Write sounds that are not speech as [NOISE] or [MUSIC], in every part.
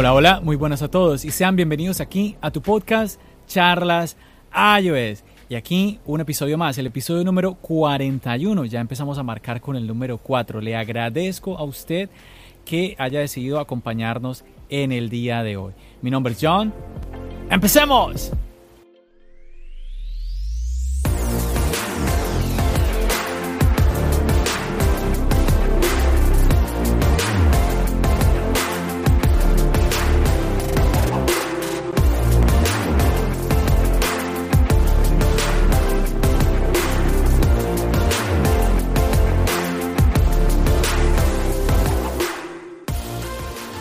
Hola, hola, muy buenas a todos y sean bienvenidos aquí a tu podcast Charlas iOS. Y aquí un episodio más, el episodio número 41. Ya empezamos a marcar con el número 4. Le agradezco a usted que haya decidido acompañarnos en el día de hoy. Mi nombre es John. ¡Empecemos!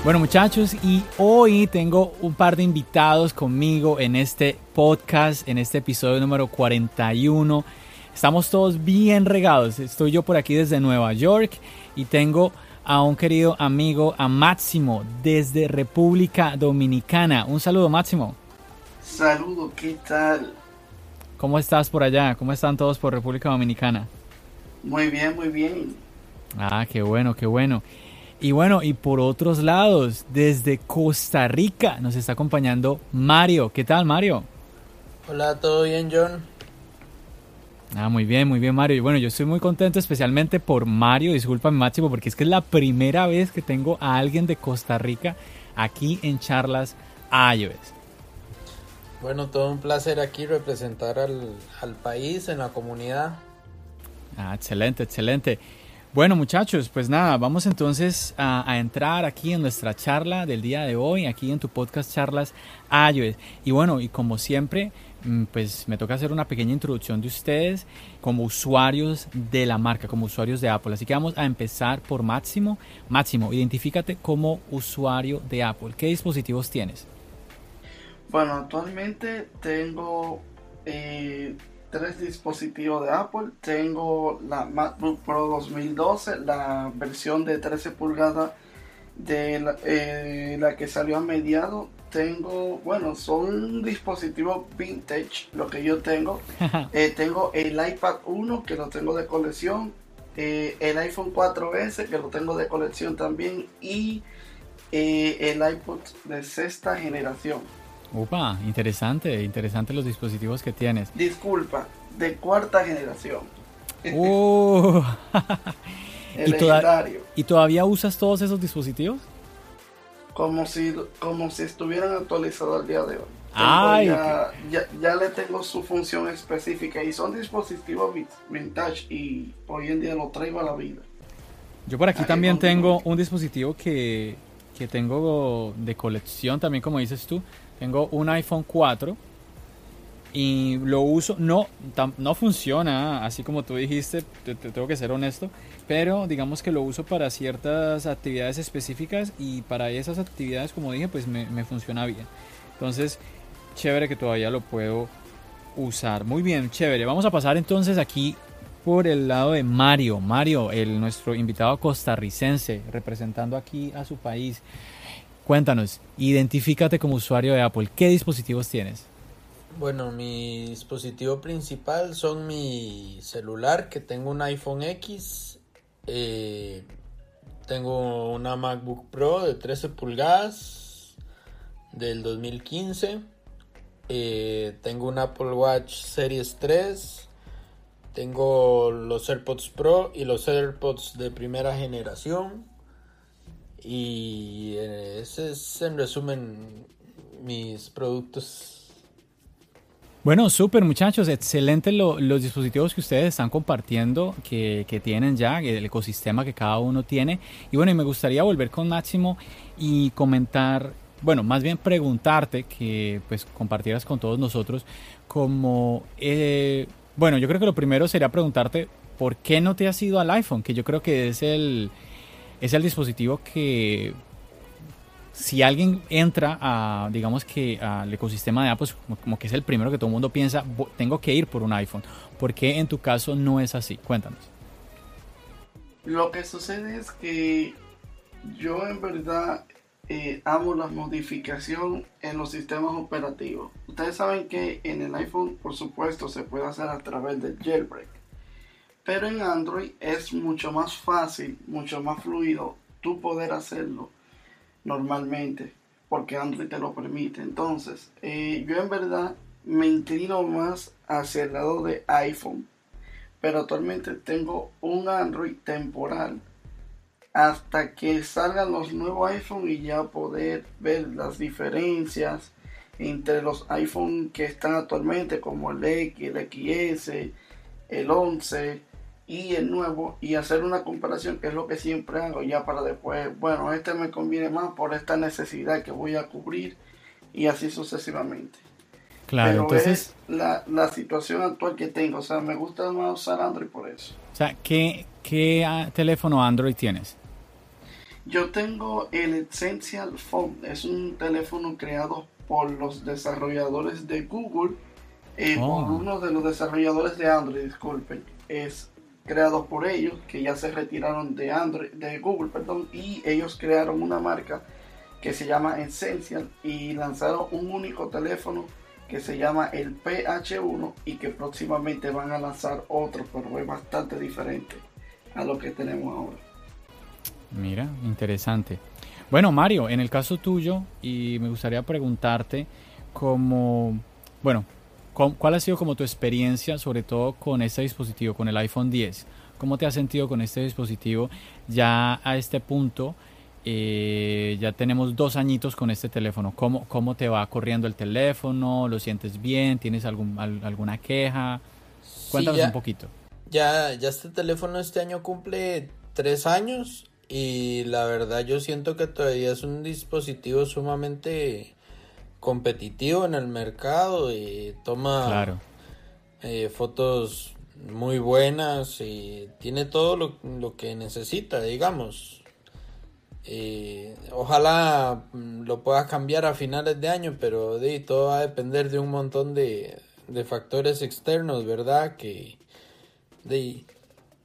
Bueno muchachos, y hoy tengo un par de invitados conmigo en este podcast, en este episodio número 41. Estamos todos bien regados. Estoy yo por aquí desde Nueva York y tengo a un querido amigo, a Máximo, desde República Dominicana. Un saludo Máximo. Saludo, ¿qué tal? ¿Cómo estás por allá? ¿Cómo están todos por República Dominicana? Muy bien, muy bien. Ah, qué bueno, qué bueno. Y bueno, y por otros lados, desde Costa Rica nos está acompañando Mario. ¿Qué tal, Mario? Hola, ¿todo bien, John? Ah, muy bien, muy bien, Mario. Y bueno, yo estoy muy contento especialmente por Mario, discúlpame, Máximo, porque es que es la primera vez que tengo a alguien de Costa Rica aquí en Charlas iOS. Bueno, todo un placer aquí representar al, al país en la comunidad. Ah, excelente, excelente. Bueno muchachos, pues nada, vamos entonces a, entrar aquí en nuestra charla del día de hoy, aquí en tu podcast Charlas iOS. Y bueno, y como siempre, mm, pues me toca hacer una pequeña introducción de ustedes como usuarios de la marca, como usuarios de Apple. Así que vamos a empezar por Máximo. Máximo, identifícate como usuario de Apple. ¿Qué dispositivos tienes? Bueno, actualmente tengo... Eh tres dispositivos de Apple. Tengo la MacBook Pro 2012, la versión de 13 pulgadas de la, eh, la que salió a mediado. Tengo, bueno, son dispositivos vintage, lo que yo tengo. [LAUGHS] Eh, tengo el iPad 1 que lo tengo de colección, eh, el iPhone 4S que lo tengo de colección también y el iPod de sexta generación. Upa, interesante, interesante los dispositivos que tienes. Disculpa, de cuarta generación. Uh. [LAUGHS] ¿Y, ¿Y, todavía usas todos esos dispositivos? Como si, como si estuvieran actualizados al día de hoy. Ay, ya, ya, le tengo su función específica y son dispositivos vintage y hoy en día lo traigo a la vida. Yo por aquí también tengo un dispositivo que, que tengo de colección también como dices tú tengo un iPhone 4 y lo uso, no, no funciona así como tú dijiste, te, tengo que ser honesto, pero digamos que lo uso para ciertas actividades específicas y para esas actividades, como dije, pues me, funciona bien. Entonces, chévere que todavía lo puedo usar. Muy bien, chévere. Vamos a pasar entonces aquí por el lado de Mario. Mario, el, nuestro invitado costarricense, representando aquí a su país. Cuéntanos, identifícate como usuario de Apple. ¿Qué dispositivos tienes? Bueno, mi dispositivo principal son mi celular, que tengo un iPhone X. Eh, tengo una MacBook Pro de 13 pulgadas del 2015. Eh, tengo un Apple Watch Series 3. Tengo los AirPods Pro y los AirPods de primera generación. Y ese es en resumen mis productos. Bueno, súper muchachos, excelente los dispositivos que ustedes están compartiendo, que, que, tienen ya, el ecosistema que cada uno tiene. Y bueno, y me gustaría volver con Máximo y comentar, bueno, más bien preguntarte que pues compartieras con todos nosotros como, eh, bueno, yo creo que lo primero sería preguntarte por qué no te has ido al iPhone, que yo creo que es el, es el dispositivo que si alguien entra a, digamos que al ecosistema de Apple, como que es el primero que todo el mundo piensa, tengo que ir por un iPhone. ¿Por qué en tu caso no es así? Cuéntanos. Lo que sucede es que yo en verdad eh, amo la modificación en los sistemas operativos. Ustedes saben que en el iPhone, por supuesto, se puede hacer a través del jailbreak. Pero en Android es mucho más fácil, mucho más fluido tú poder hacerlo normalmente. porque Android te lo permite. Entonces, eh, yo en verdad me inclino más hacia el lado de iPhone, pero actualmente tengo un Android temporal hasta que salgan los nuevos iPhone y ya poder ver las diferencias entre los iPhone que están actualmente como el X, el XS, el 11 y el nuevo y hacer una comparación que es lo que siempre hago ya para después, bueno, este me conviene más por esta necesidad que voy a cubrir y así sucesivamente. Claro, entonces es la, la situación actual que tengo, o sea, me gusta más usar Android por eso. O sea, ¿qué, qué ah, teléfono Android tienes? Yo tengo el Essential Phone, es un teléfono creado por los desarrolladores de Google, eh, por oh. uno de los desarrolladores de Android, disculpen, es creado por ellos, que ya se retiraron de Android, de Google, perdón, y ellos crearon una marca que se llama Essential y lanzaron un único teléfono que se llama el PH1 y que próximamente van a lanzar otro, pero es bastante diferente a lo que tenemos ahora. Mira, interesante. Bueno, Mario, en el caso tuyo, y me gustaría preguntarte como, bueno, ¿cuál ha sido como tu experiencia, sobre todo con este dispositivo, con el iPhone 10? ¿Cómo te has sentido con este dispositivo ya a este punto? Eh, ya tenemos dos añitos con este teléfono. ¿Cómo, ¿Cómo te va corriendo el teléfono? ¿Lo sientes bien? ¿Tienes algún, alguna queja? Cuéntanos un poquito. Ya, ya este teléfono este año cumple tres años y la verdad yo siento que todavía es un dispositivo sumamente competitivo en el mercado y toma eh, fotos muy buenas y tiene todo lo, que necesita, digamos. Eh, ojalá mm, lo pueda cambiar a finales de año, pero de, todo va a depender de un montón de, de factores externos, ¿verdad? Que de,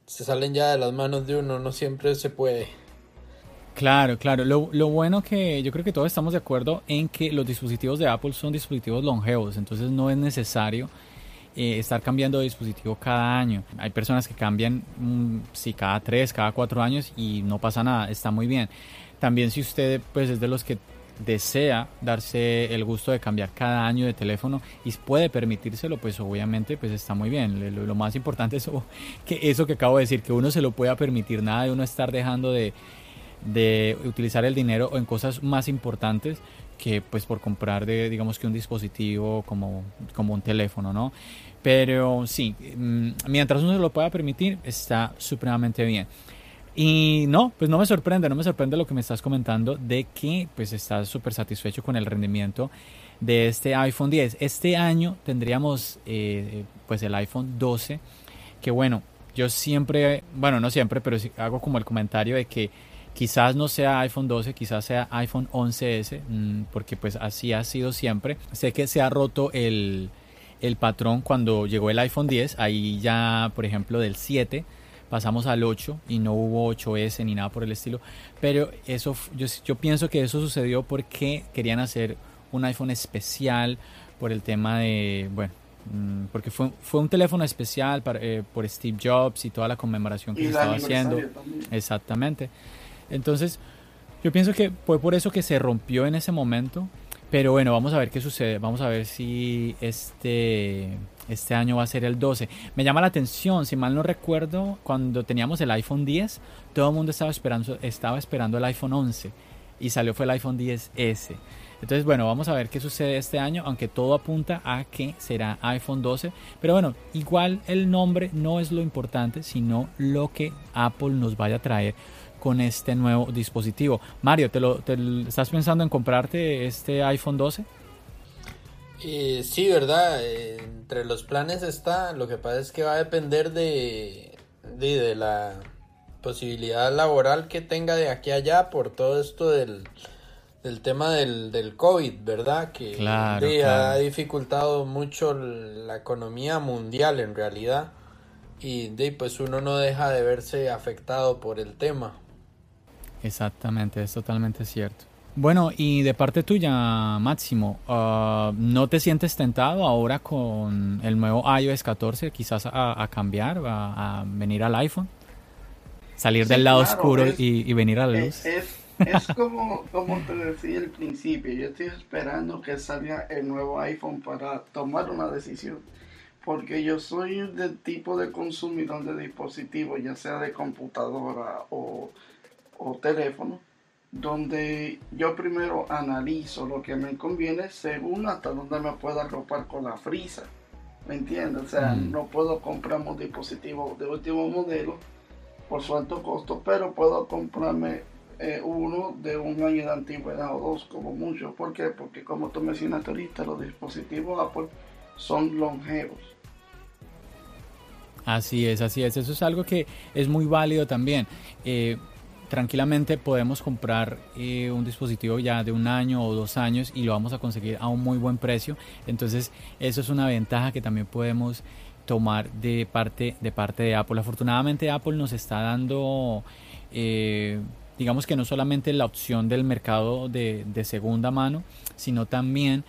se salen ya de las manos de uno, no siempre se puede. Claro, claro. Lo, lo, bueno que yo creo que todos estamos de acuerdo en que los dispositivos de Apple son dispositivos longevos, entonces no es necesario eh, estar cambiando de dispositivo cada año. Hay personas que cambian, mm, sí, cada tres, cada cuatro años y no pasa nada, está muy bien. También si usted pues es de los que desea darse el gusto de cambiar cada año de teléfono y puede permitírselo, pues obviamente pues está muy bien. Lo, más importante es [LAUGHS] que eso que acabo de decir, que uno se lo pueda permitir, nada de uno estar dejando de, de utilizar el dinero en cosas más importantes que pues por comprar de digamos que un dispositivo como, como un teléfono, ¿no? Pero sí, mm, mientras uno se lo pueda permitir, está supremamente bien. Y no, pues no me sorprende, no me sorprende lo que me estás comentando de que pues estás súper satisfecho con el rendimiento de este iPhone 10. Este año tendríamos eh, pues el iPhone 12, que bueno, yo siempre, bueno, no siempre, pero hago como el comentario de que quizás no sea iPhone 12, quizás sea iPhone 11S, mm, porque pues así ha sido siempre. Sé que se ha roto el, el patrón cuando llegó el iPhone 10, ahí ya, por ejemplo, del 7 pasamos al 8 y no hubo 8S ni nada por el estilo. Pero eso, yo, yo pienso que eso sucedió porque querían hacer un iPhone especial por el tema de, bueno, mm, porque fue, fue un teléfono especial para, eh, por Steve Jobs y toda la conmemoración que se estaba haciendo. Exactamente. Entonces, yo pienso que fue por eso que se rompió en ese momento. Pero bueno, vamos a ver qué sucede. Vamos a ver si este este año va a ser el 12. Me llama la atención, si mal no recuerdo, cuando teníamos el iPhone 10, todo el mundo estaba esperando, estaba esperando el iPhone 11 y salió fue el iPhone 10S. Entonces, bueno, vamos a ver qué sucede este año, aunque todo apunta a que será iPhone 12. Pero bueno, igual el nombre no es lo importante, sino lo que Apple nos vaya a traer con este nuevo dispositivo. Mario, ¿te lo, ¿estás pensando en comprarte este iPhone 12? Eh, sí, ¿verdad? Eh, entre los planes está, lo que pasa es que va a depender de, de, la posibilidad laboral que tenga de aquí a allá por todo esto del, del tema del, del COVID, ¿verdad? Que ha dificultado mucho la economía mundial en realidad y de, pues uno no deja de verse afectado por el tema. Exactamente, es totalmente cierto. Bueno, y de parte tuya, Máximo, ah, ¿no te sientes tentado ahora con el nuevo iOS 14 quizás a, cambiar, a, venir al iPhone? Salir del lado oscuro y, venir a la luz. Es, es como, como te decía al principio, yo estoy esperando que salga el nuevo iPhone para tomar una decisión. Porque yo soy del tipo de consumidor de dispositivos, ya sea de computadora o, o teléfono, donde yo primero analizo lo que me conviene según hasta donde me pueda ropar con la frisa. ¿Me entiendes? O sea, Mm. no puedo comprar un dispositivo de último modelo por su alto costo, pero puedo comprarme eh, uno de un año de antigüedad o dos como mucho. ¿Por qué? Porque como tú mencionaste ahorita, los dispositivos Apple son longevos. Así es, así es. Eso es algo que es muy válido también. Eh, tranquilamente podemos comprar eh, un dispositivo ya de un año o dos años y lo vamos a conseguir a un muy buen precio. Entonces, eso es una ventaja que también podemos tomar de parte de parte de Apple. Afortunadamente, Apple nos está dando, eh, digamos que no solamente la opción del mercado de, de segunda mano, sino también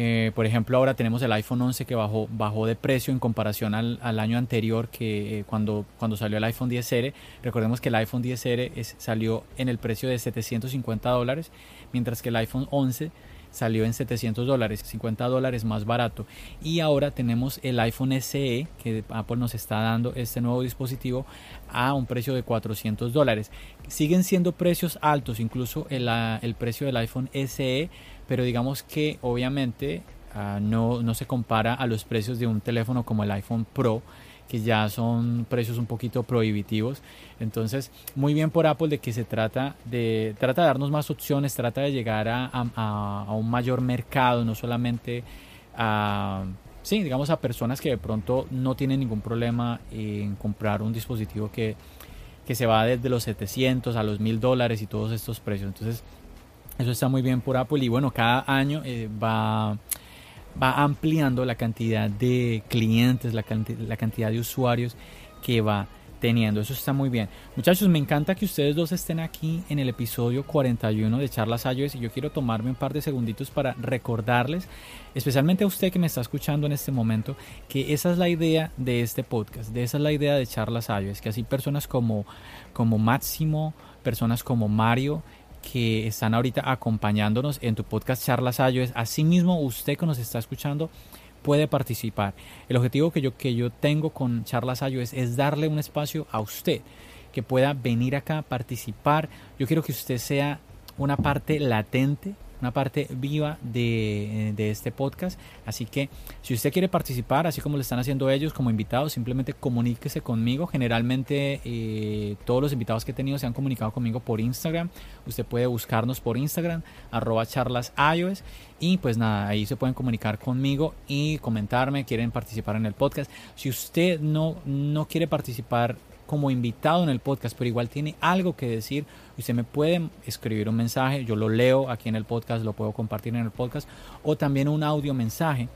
eh, por ejemplo, ahora tenemos el iPhone 11 que bajó, de precio en comparación al, año anterior que eh, cuando, salió el iPhone 10R. Recordemos que el iPhone 10R es- salió en el precio de 750 dólares, mientras que el iPhone 11 salió en 700 dólares, 50 dólares más barato. Y ahora tenemos el iPhone SE, que Apple nos está dando este nuevo dispositivo a un precio de 400 dólares. Siguen siendo precios altos, incluso el, ah, el precio del iPhone SE, pero digamos que obviamente ah, no, no se compara a los precios de un teléfono como el iPhone Pro, que ya son precios un poquito prohibitivos. Entonces, muy bien por Apple de que se trata de, trata de darnos más opciones, trata de llegar a, a- un mayor mercado, no solamente a, sí, digamos a personas que de pronto no tienen ningún problema en comprar un dispositivo que, que se va desde los 700 a los 1000 dólares y todos estos precios. Entonces, eso está muy bien por Apple y bueno, cada año eh, va, va ampliando la cantidad de clientes, la, canti- la cantidad de usuarios que va teniendo. Eso está muy bien. Muchachos, me encanta que ustedes dos estén aquí en el episodio 41 de Charlas iOS y yo quiero tomarme un par de segunditos para recordarles, especialmente a usted que me está escuchando en este momento, que esa es la idea de este podcast, de esa es la idea de Charlas iOS, que así personas como, como Máximo, personas como Mario, que están ahorita acompañándonos en tu podcast Charlas iOS, asimismo usted que nos está escuchando puede participar. El objetivo que yo, que yo tengo con Charlas iOS es darle un espacio a usted que pueda venir acá, participar. Yo quiero que usted sea una parte latente, una parte viva de, de este podcast. Así que si usted quiere participar, así como lo están haciendo ellos como invitados, simplemente comuníquese conmigo. Generalmente eh, todos los invitados que he tenido se han comunicado conmigo por Instagram. Usted puede buscarnos por Instagram, arroba charlas iOS. Y pues nada, ahí se pueden comunicar conmigo y comentarme, quieren participar en el podcast. Si usted no, no quiere participar como invitado en el podcast, pero igual tiene algo que decir, usted me puede escribir un mensaje, yo lo leo aquí en el podcast, lo puedo compartir en el podcast, o también un audio mensaje.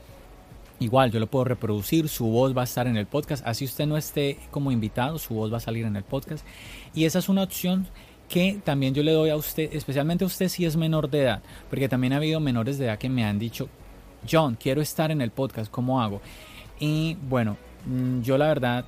Igual, yo lo puedo reproducir, su voz va a estar en el podcast, así usted no esté como invitado, su voz va a salir en el podcast. Y esa es una opción que también yo le doy a usted, especialmente a usted si es menor de edad, porque también ha habido menores de edad que me han dicho, John, quiero estar en el podcast, ¿cómo hago? Y bueno, mm, yo la verdad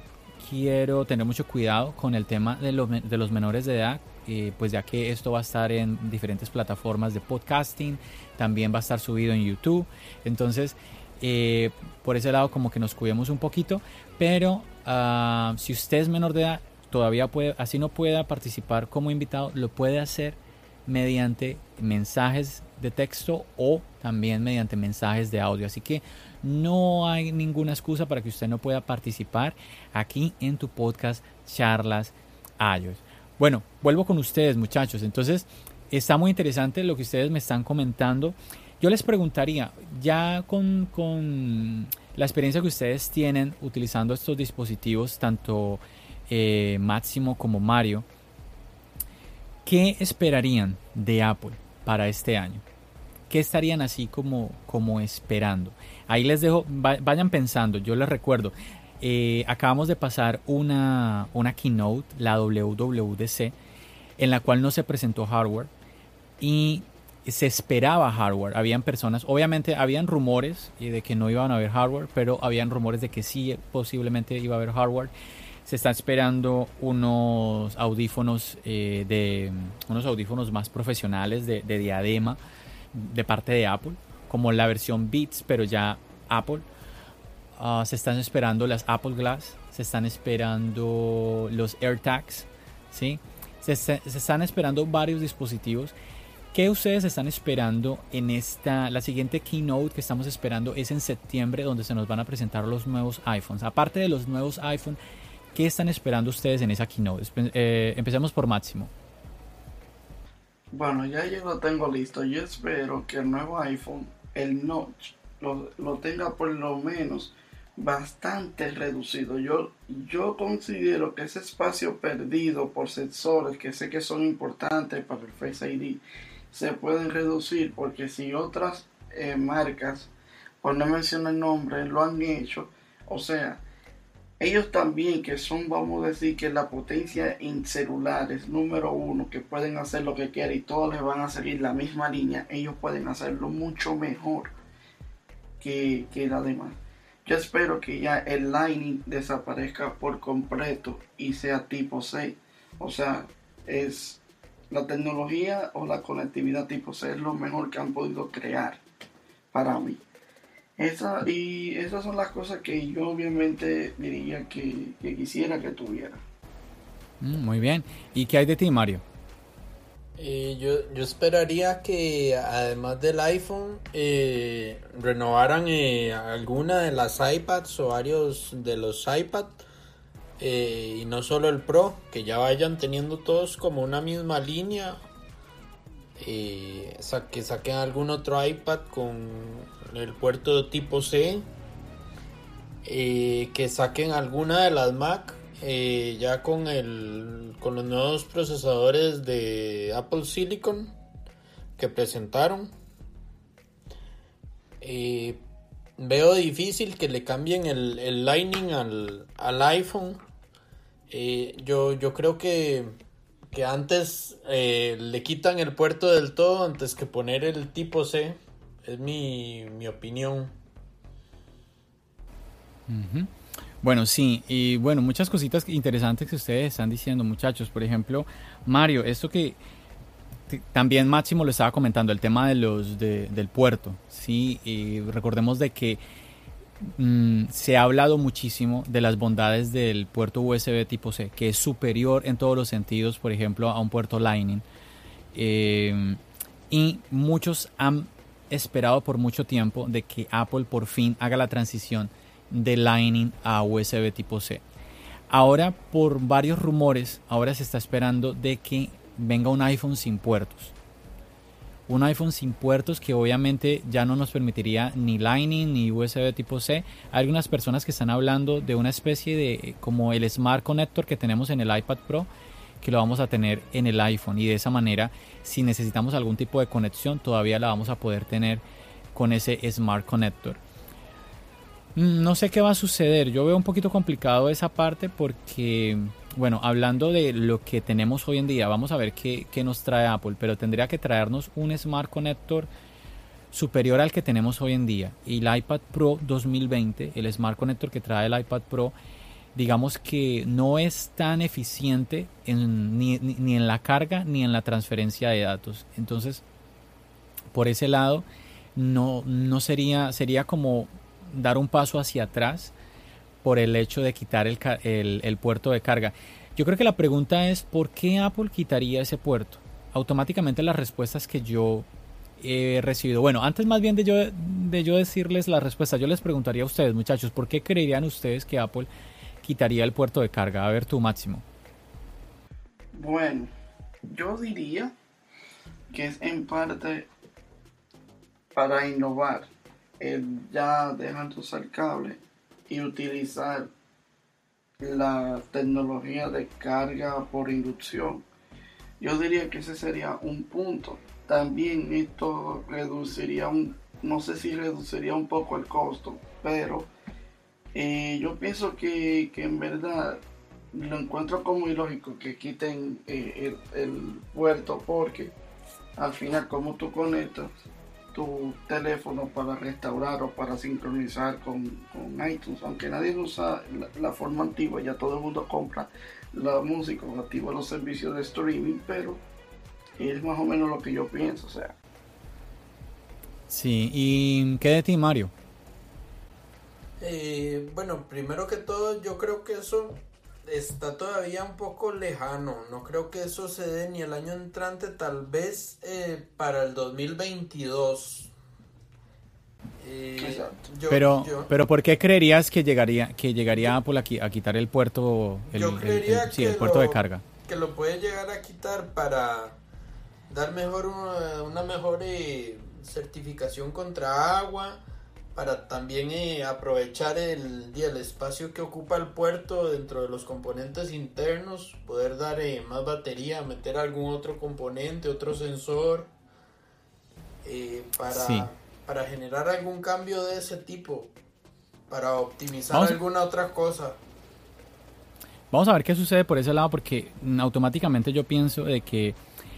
quiero tener mucho cuidado con el tema de los, menores de edad, eh, pues ya que esto va a estar en diferentes plataformas de podcasting, también va a estar subido en YouTube, entonces eh, por ese lado como que nos cuidemos un poquito, pero uh, si usted es menor de edad, todavía puede, así no pueda participar como invitado, lo puede hacer mediante mensajes de texto o también mediante mensajes de audio. Así que no hay ninguna excusa para que usted no pueda participar aquí en tu podcast Charlas iOS. Bueno, vuelvo con ustedes muchachos. Entonces, está muy interesante lo que ustedes me están comentando. Yo les preguntaría, ya con, con la experiencia que ustedes tienen utilizando estos dispositivos, tanto eh, Máximo como Mario, ¿qué esperarían de Apple para este año? ¿Qué estarían así como, como esperando? Ahí les dejo, vayan pensando, yo les recuerdo, eh, acabamos de pasar una, una keynote, la WWDC, en la cual no se presentó hardware y se esperaba hardware. Habían personas, obviamente habían rumores de que no iban a haber hardware, pero habían rumores de que sí posiblemente iba a haber hardware. se está esperando unos audífonos eh, de unos audífonos más profesionales de, diadema de parte de Apple, como la versión Beats, pero ya Apple. Ah, se están esperando las Apple Glass, se están esperando los AirTags, ¿sí? Se, están esperando varios dispositivos. ¿Qué ustedes están esperando en esta, la siguiente keynote que estamos esperando es en septiembre donde se nos van a presentar los nuevos iPhones? Aparte de los nuevos iPhones, ¿qué están esperando ustedes en esa keynote? Eh, empecemos por Máximo. Bueno, ya yo lo tengo listo. Yo espero que el nuevo iPhone, el Notch, lo, lo tenga por lo menos bastante reducido. Yo, yo considero que ese espacio perdido por sensores que sé que son importantes para el Face ID se pueden reducir porque si otras eh, marcas, por no mencionar el nombre, lo han hecho, o sea, ellos también que son, vamos a decir, que la potencia en celulares número uno, que pueden hacer lo que quieran y todos les van a seguir la misma línea, ellos pueden hacerlo mucho mejor que, que la demás. Yo espero que ya el Lightning desaparezca por completo y sea tipo C. O sea, es la tecnología o la conectividad tipo C es lo mejor que han podido crear para mí. Esa, y esas son las cosas que yo obviamente diría que, quisiera que tuviera. Mm, muy bien. ¿Y qué hay de ti, Mario? Eh, yo, yo, esperaría que además del iPhone eh, renovaran eh, alguna de las iPads o varios de los iPad y no solo el Pro, que ya vayan teniendo todos como una misma línea. Que saquen algún otro iPad con el puerto tipo C. que saquen alguna de las Mac eh, ya con, el, con los nuevos procesadores de Apple Silicon que presentaron. Eh, veo difícil que le cambien el, Lightning al, iPhone. Eh, yo, yo creo que, que antes le quitan el puerto del todo antes que poner el tipo C. Es mi, mi opinión. Bueno, sí, y bueno, muchas cositas interesantes que ustedes están diciendo, muchachos. Por ejemplo, Mario, esto que también Máximo lo estaba comentando, el tema de los del puerto, sí, y recordemos de que mm, se ha hablado muchísimo de las bondades del puerto USB tipo C, que es superior en todos los sentidos, por ejemplo, a un puerto Lightning. Eh, y muchos han esperado por mucho tiempo de que Apple por fin haga la transición de Lightning a USB tipo C. Ahora, por varios rumores, ahora se está esperando de que venga un iPhone sin puertos. Un iPhone sin puertos que obviamente ya no nos permitiría ni Lightning ni USB tipo C. Hay algunas personas que están hablando de una especie de como el Smart Connector que tenemos en el iPad Pro que lo vamos a tener en el iPhone y de esa manera si necesitamos algún tipo de conexión todavía la vamos a poder tener con ese Smart Connector. Mm, no sé qué va a suceder. Yo veo un poquito complicado esa parte porque, bueno, hablando de lo que tenemos hoy en día, vamos a ver qué, nos trae Apple, pero tendría que traernos un Smart Connector superior al que tenemos hoy en día. Y el iPad Pro 2020, el Smart Connector que trae el iPad Pro, digamos que no es tan eficiente ni, ni en la carga ni en la transferencia de datos. Entonces, por ese lado, no, no sería, sería como dar un paso hacia atrás por el hecho de quitar el, puerto de carga. Yo creo que la pregunta es ¿por qué Apple quitaría ese puerto? Automáticamente las respuestas que yo he recibido. Bueno, antes más bien de yo, de yo decirles la respuesta, yo les preguntaría a ustedes, muchachos, ¿por qué creerían ustedes que Apple quitaría el puerto de carga? A ver tu máximo. Bueno, yo diría que es en parte para innovar el ya dejar de usar cable y utilizar la tecnología de carga por inducción. Yo diría que ese sería un punto. También esto reduciría un, no sé si reduciría un poco el costo, pero eh, yo pienso que, en verdad lo encuentro como ilógico que quiten eh, el, el puerto porque al final como tú conectas tu teléfono para restaurar o para sincronizar con, iTunes. Aunque nadie usa la, forma antigua, ya todo el mundo compra la música o activa los servicios de streaming, pero es más o menos lo que yo pienso. O sea. Sí, ¿y qué de ti, Mario? Eh, bueno, primero que todo, yo creo que eso está todavía un poco lejano. No creo que eso se dé ni el año entrante, tal vez eh, para el 2022. Eh, pero, pero ¿por qué creerías que llegaría que llegaría Apple aquí a quitar el puerto el, el, puerto de carga? Que lo puede llegar a quitar para dar mejor una, mejor eh, certificación contra agua para también eh, aprovechar el, el espacio que ocupa el puerto dentro de los componentes internos, poder dar eh, más batería, meter algún otro componente, otro sensor, eh, para, para generar algún cambio de ese tipo, para optimizar alguna otra cosa. Vamos a ver qué sucede por ese lado porque automáticamente yo pienso de que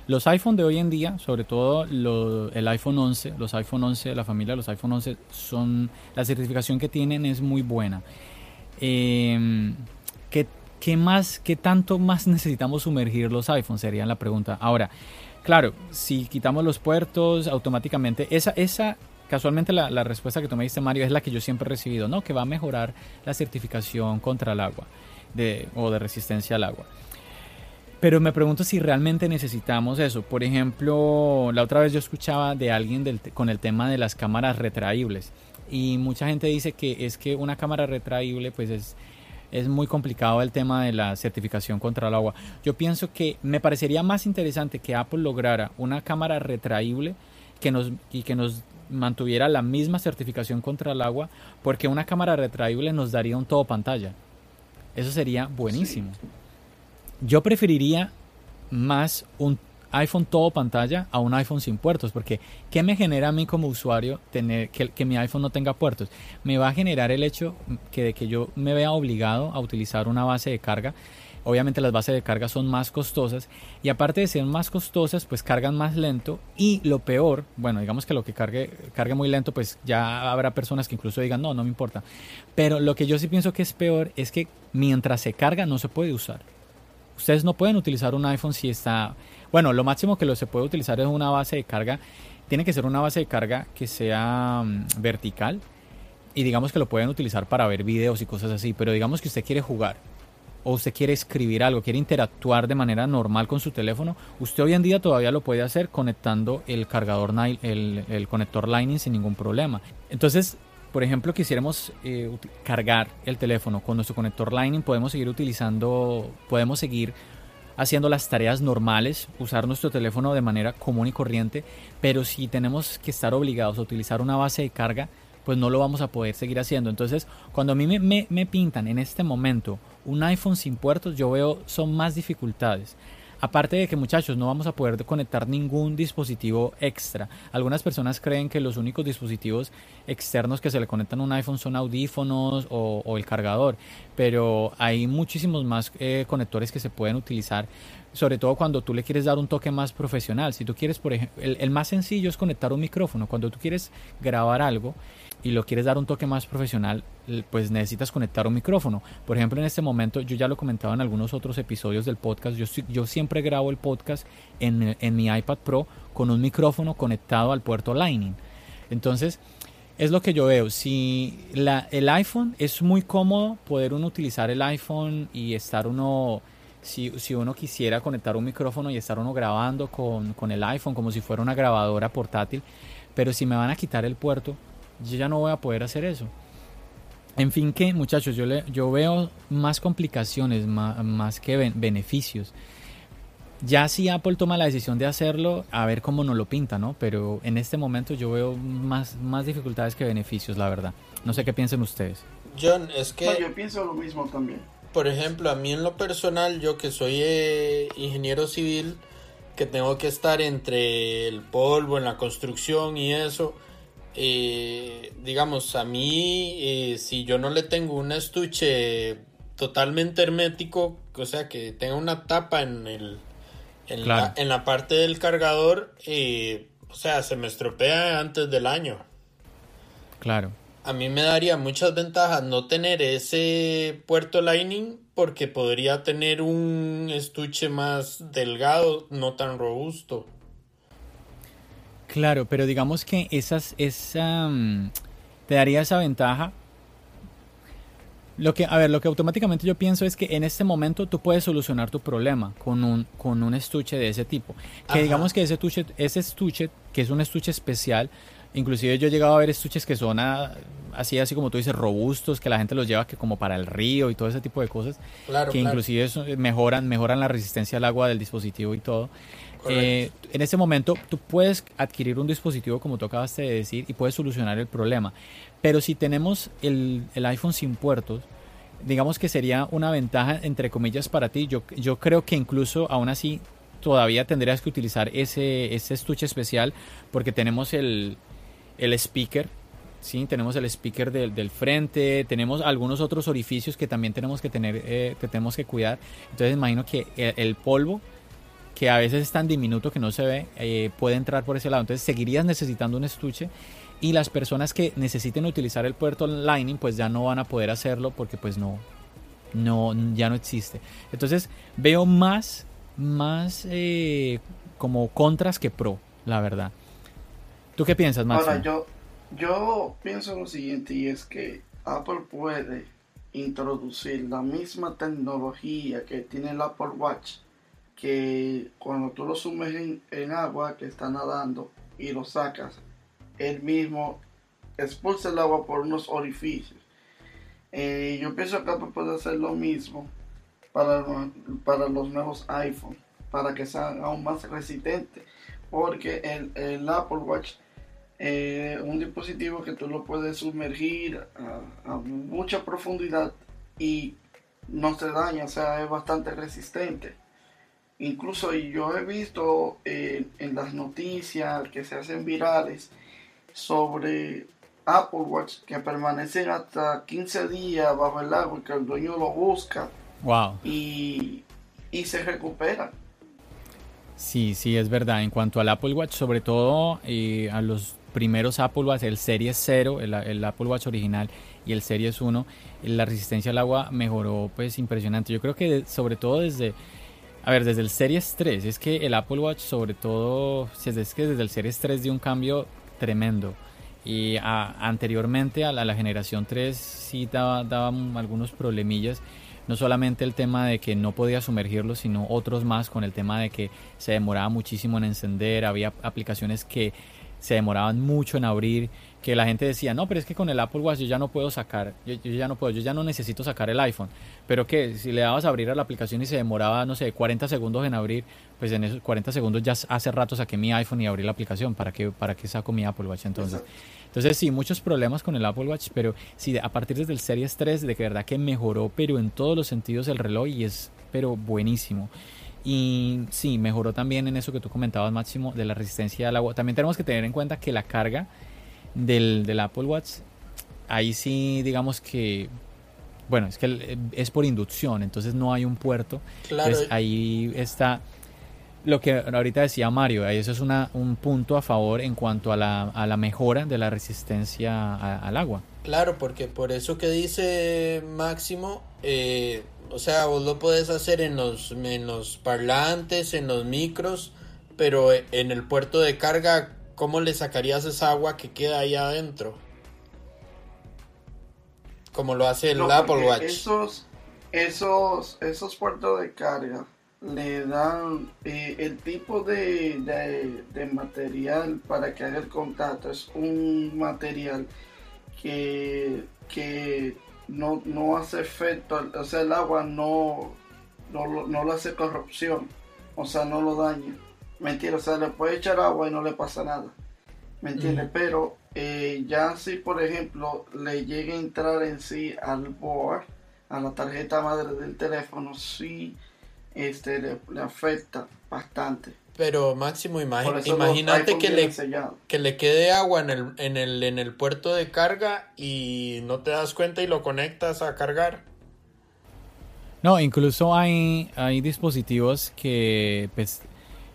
los iPhone de hoy en día, sobre todo el iPhone 11, los iPhone 11 de la familia, los iPhone 11 son, la certificación que tienen es muy buena. Eh, ¿qué, más, qué tanto más necesitamos sumergir los iPhones? Sería la pregunta. Ahora, claro, si quitamos los puertos, automáticamente, esa, esa casualmente la, la, respuesta que tú Mario, es la que yo siempre he recibido, ¿no? Que va a mejorar la certificación contra el agua de, o de resistencia al agua. Pero me pregunto si realmente necesitamos eso. Por ejemplo, la otra vez yo escuchaba de alguien con el tema de las cámaras retraíbles. Y mucha gente dice que es que una cámara retraíble pues es, es muy complicado el tema de la certificación contra el agua. Yo pienso que me parecería más interesante que Apple lograra una cámara retraíble que nos, y que nos mantuviera la misma certificación contra el agua, porque una cámara retraíble nos daría un todo pantalla. Eso sería buenísimo. Yo preferiría más un iPhone todo pantalla a un iPhone sin puertos, porque ¿qué me genera a mí como usuario tener que, mi iPhone no tenga puertos? Me va a generar el hecho que de que yo me vea obligado a utilizar una base de carga. Obviamente las bases de carga son más costosas y aparte de ser más costosas, pues cargan más lento y lo peor, bueno, digamos que lo que cargue, cargue muy lento, pues ya habrá personas que incluso digan, no, no me importa. Pero lo que yo sí pienso que es peor es que mientras se carga no se puede usar. Ustedes no pueden utilizar un iPhone si está... Bueno, lo máximo que lo se puede utilizar es una base de carga. Tiene que ser una base de carga que sea mm, vertical. Y digamos que lo pueden utilizar para ver videos y cosas así. Pero digamos que usted quiere jugar. O usted quiere escribir algo, quiere interactuar de manera normal con su teléfono. Usted hoy en día todavía lo puede hacer conectando el cargador, el, el conector Lightning sin ningún problema. Entonces, por ejemplo, quisiéramos eh, cargar el teléfono con nuestro conector Lightning, podemos seguir utilizando, podemos seguir haciendo las tareas normales, usar nuestro teléfono de manera común y corriente, pero si tenemos que estar obligados a utilizar una base de carga, pues no lo vamos a poder seguir haciendo. Entonces, cuando a mí me, me pintan en este momento un iPhone sin puertos, yo veo son más dificultades. Aparte de que muchachos no vamos a poder conectar ningún dispositivo extra. Algunas personas creen que los únicos dispositivos externos que se le conectan a un iPhone son audífonos o, el cargador, pero hay muchísimos más eh, conectores que se pueden utilizar, sobre todo cuando tú le quieres dar un toque más profesional. Si tú quieres, por ejemplo, el más sencillo es conectar un micrófono. Cuando tú quieres grabar algo, y lo quieres dar un toque más profesional, pues necesitas conectar un micrófono. Por ejemplo, en este momento, yo ya lo comentaba en algunos otros episodios del podcast, yo, yo siempre grabo el podcast en, en mi iPad Pro con un micrófono conectado al puerto Lightning. Entonces, es lo que yo veo. Si la, el iPhone es muy cómodo poder uno utilizar el iPhone y estar uno, si, si, uno quisiera conectar un micrófono y estar uno grabando con, con el iPhone como si fuera una grabadora portátil, pero si me van a quitar el puerto, yo ya no voy a poder hacer eso. En fin, que muchachos, yo, le, yo veo más complicaciones más, que beneficios. Ya si Apple toma la decisión de hacerlo, a ver cómo nos lo pinta, ¿no? Pero en este momento yo veo más, más dificultades que beneficios, la verdad. No sé qué piensen ustedes. John, es que... yo pienso lo mismo también. Por ejemplo, a mí en lo personal, yo que soy eh, ingeniero civil, que tengo que estar entre el polvo en la construcción y eso, eh, digamos, a mí, eh, si yo no le tengo un estuche totalmente hermético, o sea, que tenga una tapa en el en, la, en la parte del cargador, eh, o sea, se me estropea antes del año. Claro. A mí me daría muchas ventajas no tener ese puerto Lightning porque podría tener un estuche más delgado, no tan robusto. Claro, pero digamos que esas, esa, mm, te daría esa ventaja. Lo que, a ver, lo que automáticamente yo pienso es que en este momento tú puedes solucionar tu problema con un, con un estuche de ese tipo. Que digamos que ese estuche, ese estuche, que es un estuche especial, inclusive yo he llegado a ver estuches que son así, así como tú dices, robustos, que la gente los lleva que como para el río y todo ese tipo de cosas, que inclusive mejoran, mejoran la resistencia al agua del dispositivo y todo. Eh, en ese momento tú puedes adquirir un dispositivo como tú acabaste de decir y puedes solucionar el problema. Pero si tenemos el, el iPhone sin puertos, digamos que sería una ventaja entre comillas para ti. Yo, yo creo que incluso aún así todavía tendrías que utilizar ese, ese estuche especial porque tenemos el, el speaker. Sí, tenemos el speaker del, del, frente, tenemos algunos otros orificios que también tenemos que tener, eh, que tenemos que cuidar. Entonces imagino que el polvo que a veces es tan diminuto que no se ve, eh, puede entrar por ese lado. Entonces seguirías necesitando un estuche y las personas que necesiten utilizar el puerto Lightning pues ya no van a poder hacerlo porque pues no, no ya no existe. Entonces veo más, más eh, como contras que pro, la verdad. ¿Tú qué piensas, Max? Ahora, yo, yo pienso lo siguiente y es que Apple puede introducir la misma tecnología que tiene el Apple Watch que cuando tú lo sumerges en, agua que está nadando y lo sacas, él mismo expulsa el agua por unos orificios. Eh, yo pienso que Apple puede hacer lo mismo para, para los nuevos iPhone, para que sean aún más resistentes, porque el, Apple Watch es un dispositivo que tú lo puedes sumergir a mucha profundidad y no se daña, o sea, es bastante resistente. Incluso yo he visto eh, en las noticias que se hacen virales sobre Apple Watch que permanecen hasta 15 días bajo el agua y que el dueño lo busca. Wow. Y, y se recupera. Sí, sí, es verdad. En cuanto al Apple Watch, sobre todo eh, a los primeros Apple Watch, el Series 0, el, el, Apple Watch original y el Series 1, la resistencia al agua mejoró pues impresionante. Yo creo que sobre todo desde a ver, desde el Series 3, es que el Apple Watch sobre todo, es que desde el Series 3 dio un cambio tremendo. Y anteriormente a la, generación 3 sí daba, daba, algunos problemillas. No solamente el tema de que no podía sumergirlo, sino otros más con el tema de que se demoraba muchísimo en encender. Había aplicaciones que se demoraban mucho en abrir que la gente decía, no, pero es que con el Apple Watch yo ya no puedo sacar, yo, ya no puedo, yo ya no necesito sacar el iPhone. Pero que si le dabas a abrir a la aplicación y se demoraba, no sé, 40 segundos en abrir, pues en esos 40 segundos ya hace rato saqué mi iPhone y abrí la aplicación. ¿Para qué, para qué saco mi Apple Watch entonces? Entonces sí, muchos problemas con el Apple Watch, pero sí, a partir desde el Series 3, de que verdad que mejoró, pero en todos los sentidos el reloj y es, pero buenísimo. Y sí, mejoró también en eso que tú comentabas, Máximo, de la resistencia al agua. También tenemos que tener en cuenta que la carga del, Apple Watch, ahí sí digamos que bueno, es que es por inducción, entonces no hay un puerto. Claro. ahí está lo que ahorita decía Mario, eso es una, un punto a favor en cuanto a la, a la mejora de la resistencia al agua. Claro, porque por eso que dice Máximo, eh, o sea, vos lo puedes hacer en los, en los parlantes, en los micros, pero en el puerto de carga ¿cómo le sacarías esa agua que queda ahí adentro? Como lo hace el Apple Watch. Esos, esos, esos puertos de carga le dan eh, el tipo de, de, material para que haga el contacto. Es un material que, que no, no hace efecto, o sea, el agua no, no, no le hace corrupción, o sea, no lo daña. Mentira, o sea, le puede echar agua y no le pasa nada. ¿Me entiendes? Pero eh, ya si, por ejemplo, le llega a entrar en sí al board, a la tarjeta madre del teléfono, sí este, le, afecta bastante. Pero Máximo, imagínate que le, que le quede agua en el, en, el, en el puerto de carga y no te das cuenta y lo conectas a cargar. No, incluso hay, hay dispositivos que pues,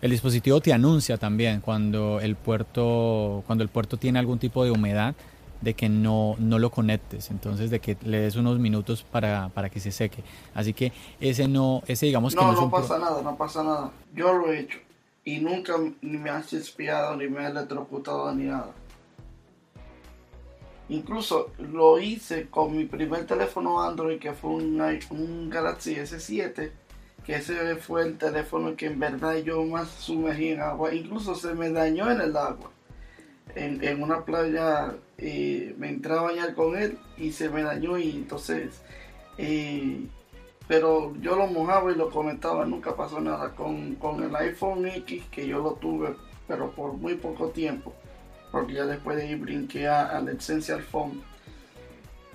el dispositivo te anuncia también cuando el puerto, cuando el puerto tiene algún tipo de humedad de que no, no lo conectes, entonces de que le des unos minutos para, para que se seque. Así que ese no, ese digamos no, que no, no pasa nada, no pasa nada. Yo lo he hecho y nunca ni me ha espiado, ni me ha electrocutado, ni nada. Incluso lo hice con mi primer teléfono Android, que fue un, un Galaxy S7, que ese fue el teléfono que en verdad yo más sumergí en agua. Incluso se me dañó en el agua. En, en una playa eh, me entré a bañar con él y se me dañó y entonces... Eh, pero yo lo mojaba y lo comentaba, nunca pasó nada. Con, con el iPhone X, que yo lo tuve, pero por muy poco tiempo porque ya después de ir brinqué al Essential Phone.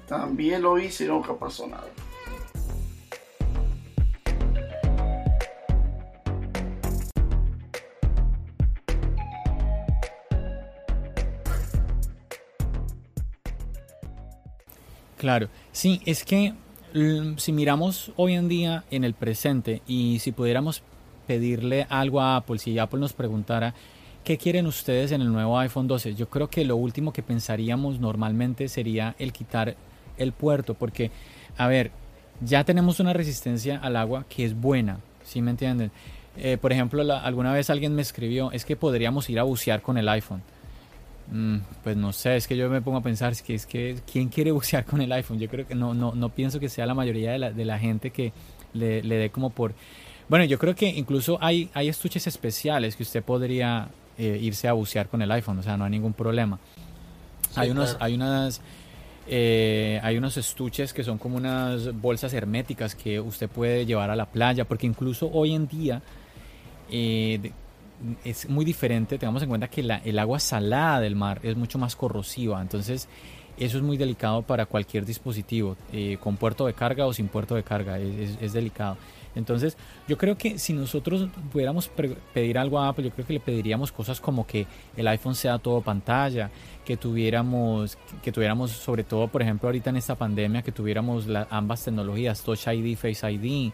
También lo hice y nunca pasó nada. Claro, sí, es que mm, si miramos hoy en día en el presente y si pudiéramos pedirle algo a Apple, si Apple nos preguntara, ¿Qué quieren ustedes en el nuevo iPhone 12? Yo creo que lo último que pensaríamos normalmente sería el quitar el puerto, porque, a ver, ya tenemos una resistencia al agua que es buena, ¿sí me entienden? Eh, por ejemplo, alguna vez alguien me escribió, es que podríamos ir a bucear con el iPhone. Mm, pues no sé, es que yo me pongo a pensar, es que, es que ¿quién quiere bucear con el iPhone? Yo creo que no, no, no pienso que sea la mayoría de la, de la gente que le, le dé como por... Bueno, yo creo que incluso hay, hay estuches especiales que usted podría eh, irse a bucear con el iPhone, o sea, no hay ningún problema. hay unos, hay unas, eh, hay unos estuches que son como unas bolsas herméticas que usted puede llevar a la playa, porque incluso hoy en día eh, es muy diferente. Tengamos en cuenta que la, el agua salada del mar es mucho más corrosiva, entonces eso es muy delicado para cualquier dispositivo, con puerto de carga o sin puerto de carga, es delicado. Entonces, yo creo que si nosotros pudiéramos pedir algo a Apple, yo creo que le pediríamos cosas como que el iPhone sea todo pantalla, que tuviéramos, que tuviéramos sobre todo, por ejemplo, ahorita en esta pandemia, que tuviéramos ambas tecnologías, Touch ID, Face ID,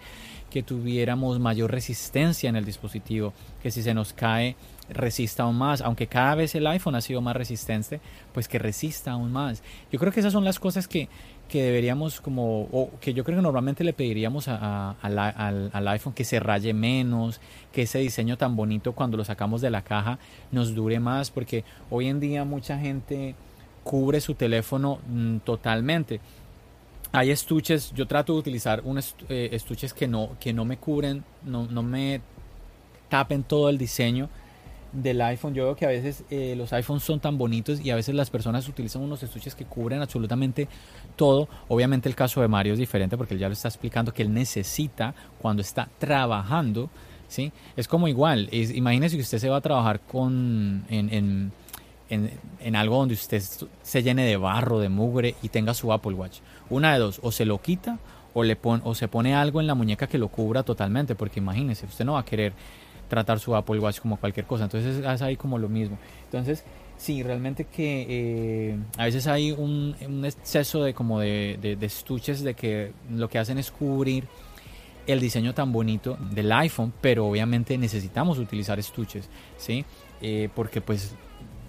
que tuviéramos mayor resistencia en el dispositivo, que si se nos cae resista aún más, aunque cada vez el iPhone ha sido más resistente, pues que resista aún más. Yo creo que esas son las cosas que, que deberíamos como, o que yo creo que normalmente le pediríamos a, al, iPhone que se raye menos, que ese diseño tan bonito cuando lo sacamos de la caja nos dure más, porque hoy en día mucha gente cubre su teléfono mm, totalmente. Hay estuches, yo trato de utilizar unos eh, estuches que no, que no me cubren, no, no me tapen todo el diseño del iPhone. Yo veo que a veces eh, los iPhones son tan bonitos y a veces las personas utilizan unos estuches que cubren absolutamente todo. Obviamente el caso de Mario es diferente porque él ya lo está explicando que él necesita cuando está trabajando, ¿sí? Es como igual, es, imagínese que usted se va a trabajar con en, en, en, algo donde usted se llene de barro, de mugre y tenga su Apple Watch. Una de dos, o se lo quita o, le pone o se pone algo en la muñeca que lo cubra totalmente, porque imagínese, usted no va a querer tratar su Apple Watch como cualquier cosa. Entonces es ahí como lo mismo. Entonces, sí, realmente que eh, a veces hay un, exceso de como de, estuches de que lo que hacen es cubrir el diseño tan bonito del iPhone, pero obviamente necesitamos utilizar estuches, ¿sí? Eh, porque pues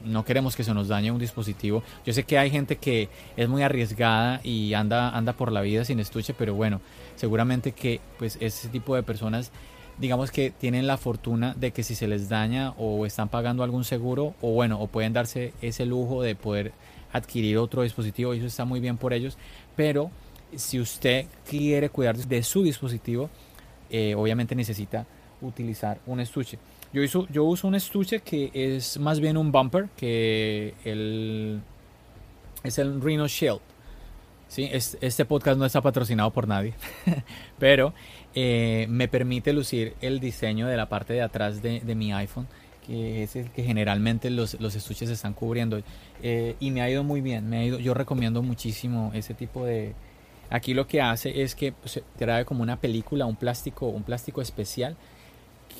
no queremos que se nos dañe un dispositivo. Yo sé que hay gente que es muy arriesgada y anda, anda por la vida sin estuche, pero bueno, seguramente que pues ese tipo de personas digamos que tienen la fortuna de que si se les daña o están pagando algún seguro o bueno, o pueden darse ese lujo de poder adquirir otro dispositivo eso está muy bien por ellos, pero si usted quiere cuidar de su dispositivo, eh, obviamente necesita utilizar un estuche. Yo, uso, yo uso un estuche que es más bien un bumper que el, es el Rhino Shield. ¿sí? Este podcast no está patrocinado por nadie, [LAUGHS] pero eh, me permite lucir el diseño de la parte de atrás de, mi iPhone, que es el que generalmente los, los estuches están cubriendo. Eh, y me ha ido muy bien, me ha ido, yo recomiendo muchísimo ese tipo de... Aquí lo que hace es que pues, trae como una película, un plástico, un plástico especial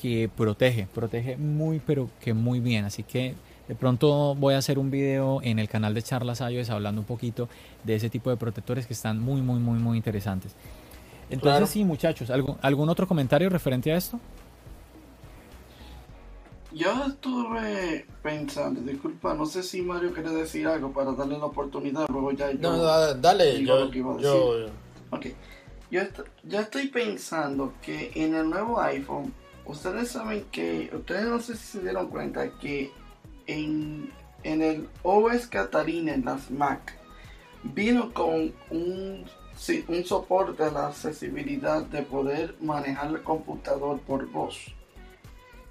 que protege, protege muy pero que muy bien. Así que de pronto voy a hacer un video en el canal de Charlas iOS hablando un poquito de ese tipo de protectores que están muy, muy, muy, muy interesantes. Entonces sí, muchachos, ¿algún, ¿algún otro comentario referente a esto? yo estuve pensando, disculpa, no sé si Mario quiere decir algo para darle la oportunidad, luego ya yo... No, dale, yo, yo, Ok, yo, yo estoy pensando que en el nuevo iPhone, ustedes saben que, ustedes no sé si se dieron cuenta que en, en el OS Catalina en las Mac, vino con un, un soporte a la accesibilidad de poder manejar el computador por voz.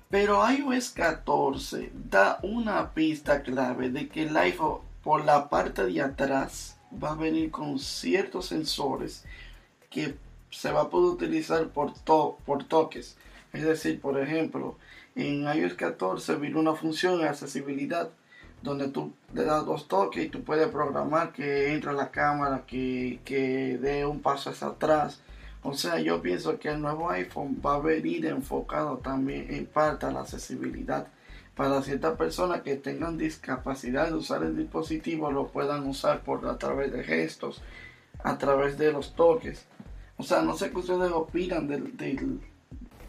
Pero iOS 14 da una pista clave de que el iPhone por la parte de atrás va a venir con ciertos sensores que se va a poder utilizar por, por toques. Es decir, por ejemplo, en iOS 14 vino una función de accesibilidad donde tú le das dos toques y tú puedes programar que entre la cámara, que, que dé un paso hacia atrás. O sea, yo pienso que el nuevo iPhone va a venir enfocado también en parte a la accesibilidad para ciertas personas que tengan discapacidad de usar el dispositivo lo puedan usar por a través de gestos, a través de los toques. O sea, no sé qué ustedes opinan del,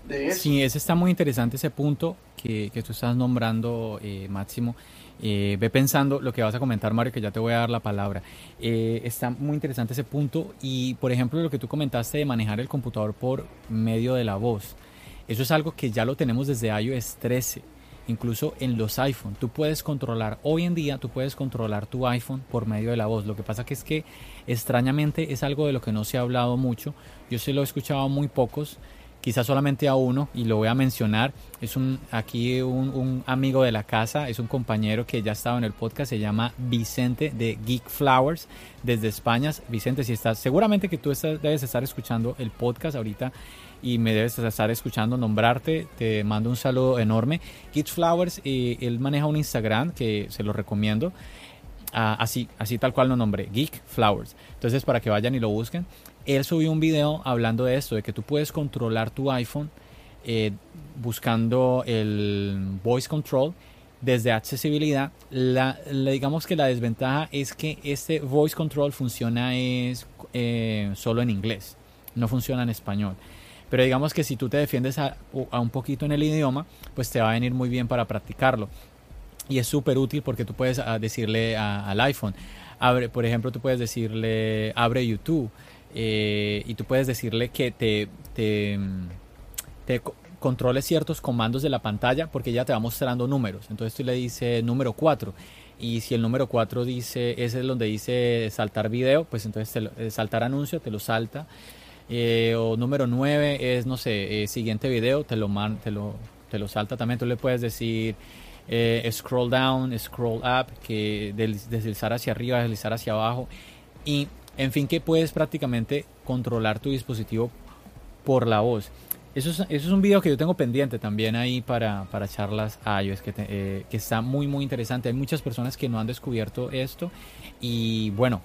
de eso. Sí, ese está muy interesante ese punto que, que tú estás nombrando, eh, Máximo. Eh, ve pensando lo que vas a comentar, Mario, que ya te voy a dar la palabra. Eh, está muy interesante ese punto y, por ejemplo, lo que tú comentaste de manejar el computador por medio de la voz. Eso es algo que ya lo tenemos desde iOS 13, incluso en los iPhone. Tú puedes controlar, hoy en día tú puedes controlar tu iPhone por medio de la voz. Lo que pasa que es que extrañamente es algo de lo que no se ha hablado mucho. Yo se lo he escuchado muy pocos quizás solamente a uno y lo voy a mencionar. Es un aquí un, amigo de la casa, es un compañero que ya ha estado en el podcast, se llama Vicente de Geek Flowers desde España. Vicente, si estás, seguramente que tú debes estar escuchando el podcast ahorita y me debes estar escuchando nombrarte. Te mando un saludo enorme. Geek Flowers, eh, él maneja un Instagram que se lo recomiendo. Ah, así, así tal cual lo nombré, Geek Flowers. Entonces, para que vayan y lo busquen él subió un video hablando de esto, de que tú puedes controlar tu iPhone eh, buscando el voice control desde accesibilidad. La, digamos que la desventaja es que este voice control funciona es, eh, solo en inglés, no funciona en español. Pero digamos que si tú te defiendes a, un poquito en el idioma, pues te va a venir muy bien para practicarlo. Y es súper útil porque tú puedes ah, decirle al iPhone, abre, por ejemplo, tú puedes decirle, abre YouTube. Eh, y tú puedes decirle que te, te, controle ciertos comandos de la pantalla porque ya te va mostrando números. Entonces tú le dices número 4 y si el número 4 dice, ese es donde dice saltar video, pues entonces eh, saltar anuncio, te lo salta. Eh, o número 9 es, no sé, siguiente video, te lo, te, lo, te lo salta también. Tú le puedes decir scroll down, scroll up, que deslizar hacia arriba, deslizar hacia abajo. Y en fin, que puedes prácticamente controlar tu dispositivo por la voz. Eso es, un video que yo tengo pendiente también ahí para, para charlas iOS, que, eh, que está muy, muy interesante. Hay muchas personas que no han descubierto esto y bueno,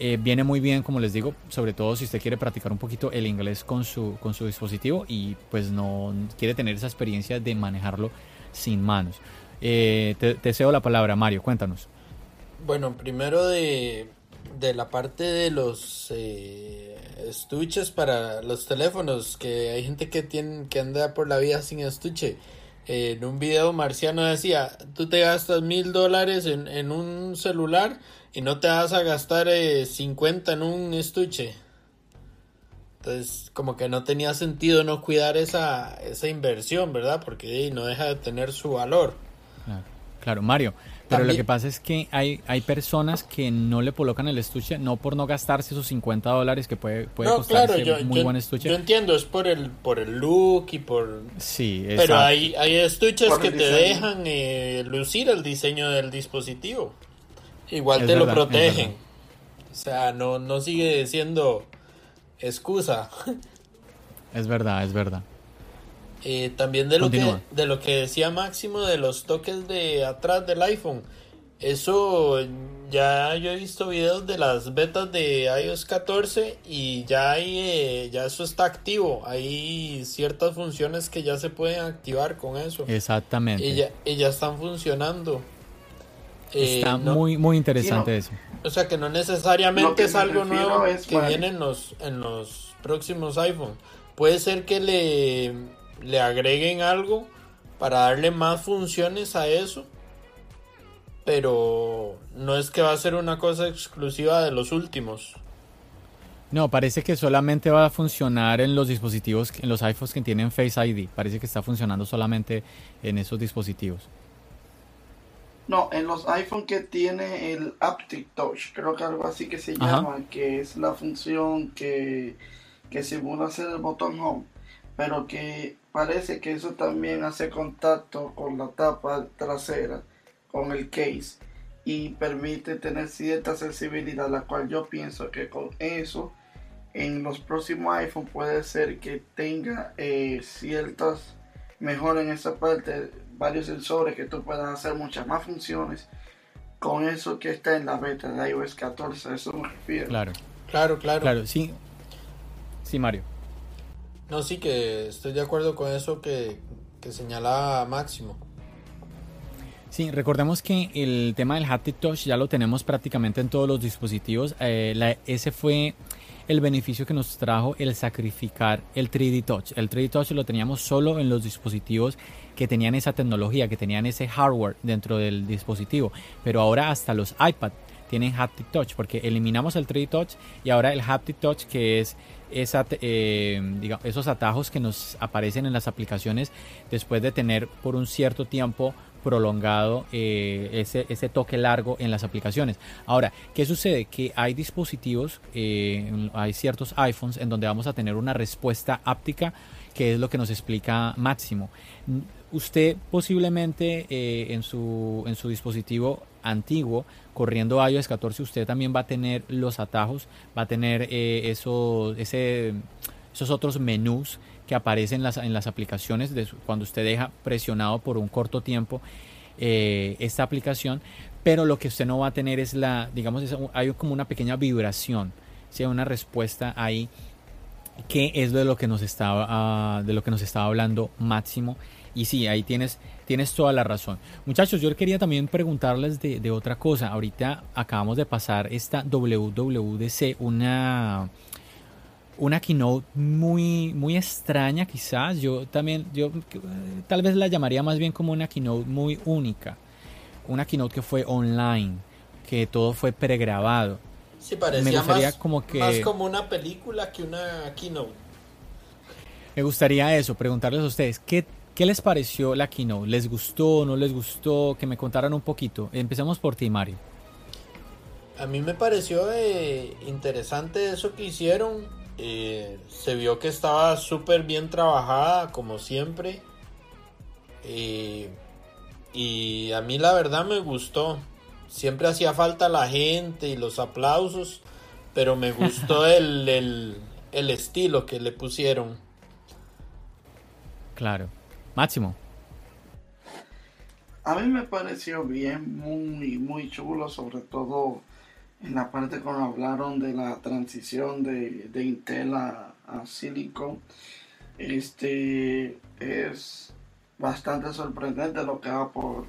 eh, viene muy bien, como les digo, sobre todo si usted quiere practicar un poquito el inglés con su, con su dispositivo y pues no quiere tener esa experiencia de manejarlo sin manos. Eh, te, te cedo la palabra, Mario, cuéntanos. Bueno, primero de de la parte de los eh, estuches para los teléfonos, que hay gente que tiene que anda por la vida sin estuche. en un video marciano decía, tú te gastas mil dólares en, un celular y no te vas a gastar 50 eh, en un estuche. Entonces, como que no tenía sentido no cuidar esa, esa inversión, ¿verdad? Porque no deja de tener su valor. claro Mario, pero lo que pasa es que hay, hay personas que no le colocan el estuche, no por no gastarse esos 50 dólares que puede, puede costar muy buen estuche. Yo entiendo, es por el, por el look y por... Sí, Pero hay, hay estuches que te dejan eh, lucir el diseño del dispositivo. Igual te lo protegen. O sea, no, no sigue siendo excusa. [LAUGHS] Es verdad, es verdad. Eh, también de lo, que, de lo que decía Máximo de los toques de atrás del iPhone. Eso ya yo he visto videos de las betas de iOS 14 y ya hay, eh, ya eso está activo. Hay ciertas funciones que ya se pueden activar con eso. Exactamente. Y ya, ya están funcionando. Está eh, muy muy interesante eso. O sea que no necesariamente es algo nuevo que viene en los en los próximos iPhone. Puede ser que le le agreguen algo para darle más funciones a eso. Pero no es que va a ser una cosa exclusiva de los últimos. No, parece que solamente va a funcionar en los dispositivos, en los iPhones que tienen Face ID. Parece que está funcionando solamente en esos dispositivos. No, en los iPhone que tiene el Aptic Touch, creo que algo así que se llama, que es la función que, que simula hacer el botón Home, pero que parece que eso también hace contacto con la tapa trasera, con el case, y permite tener cierta sensibilidad, la cual yo pienso que con eso en los próximos iPhone puede ser que tenga eh, ciertas mejoras en esa parte, varios sensores que tú puedas hacer muchas más funciones con eso que está en la beta de iOS 14, eso me refiero. Claro. Claro, claro. Claro, sí. Sí, Mario. No, sí que estoy de acuerdo con eso que, que señalaba Máximo. Sí, recordemos que el tema del haptic touch ya lo tenemos prácticamente en todos los dispositivos. Eh, ese fue el beneficio que nos trajo el sacrificar el 3D Touch. El 3D Touch lo teníamos solo en los dispositivos que tenían esa tecnología, que tenían ese hardware dentro del dispositivo, pero ahora hasta los iPad tienen haptic touch porque eliminamos el 3D touch y ahora el haptic touch que es eh, esos atajos que nos aparecen en las aplicaciones después de tener por un cierto tiempo prolongado eh, ese, ese, toque largo en las aplicaciones. Ahora, ¿qué sucede? Que hay dispositivos, eh, hay ciertos iPhones en donde vamos a tener una respuesta áptica, que es lo que nos explica Máximo. Usted posiblemente eh, en, su, en su dispositivo antiguo, corriendo iOS 14, usted también va a tener los atajos, va a tener esos, ese, esos otros menús que aparecen en las, en las aplicaciones cuando usted deja presionado por un corto tiempo eh, esta aplicación, pero lo que usted no va a tener es la, digamos, hay como una pequeña vibración, ¿sí? una respuesta ahí que es de lo que nos estaba, ah, de lo que nos estaba hablando Máximo. Y sí, ahí tienes, tienes toda la razón. Muchachos, yo quería también preguntarles de, de otra cosa. Ahorita acabamos de pasar esta WWDC, una una keynote muy, muy extraña quizás. Yo también, yo tal vez la llamaría más bien como una keynote muy única. Una keynote que fue online, que todo fue pregrabado. Sí, parecía más, como que... Más como una película que una keynote. Me gustaría eso, preguntarles a ustedes, ¿qué, ¿qué les pareció la keynote? ¿Les gustó, no les gustó? Que me contaran un poquito. Empecemos por ti, Mario. A mí me pareció eh, interesante eso que hicieron eh, se vio que estaba súper bien trabajada, como siempre. Eh, y a mí la verdad me gustó. Siempre hacía falta la gente y los aplausos, pero me gustó [LAUGHS] el, el, estilo que le pusieron. Claro. Máximo. A mí me pareció bien, muy, muy chulo, sobre todo en la parte cuando hablaron de la transición de, Intel a, Silicon, este es bastante sorprendente lo que Apple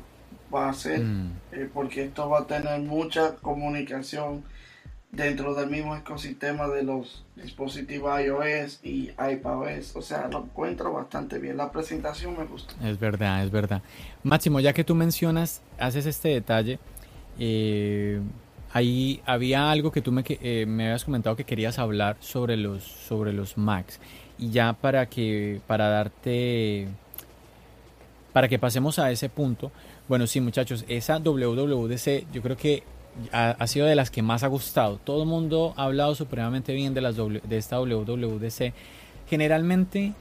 va a hacer, mm. eh, porque esto va a tener mucha comunicación dentro del mismo ecosistema de los dispositivos iOS y iPadOS. O sea, lo encuentro bastante bien. La presentación me gustó. Es verdad, es verdad. Máximo, ya que tú mencionas, haces este detalle, eh, ahí había algo que tú me, eh, me habías comentado que querías hablar sobre los, sobre los Macs. Y ya para que, para darte, para que pasemos a ese punto, bueno, sí muchachos, esa WWDC yo creo que ha, sido de las que más ha gustado. Todo el mundo ha hablado supremamente bien de, las de esta WWDC. Generalmente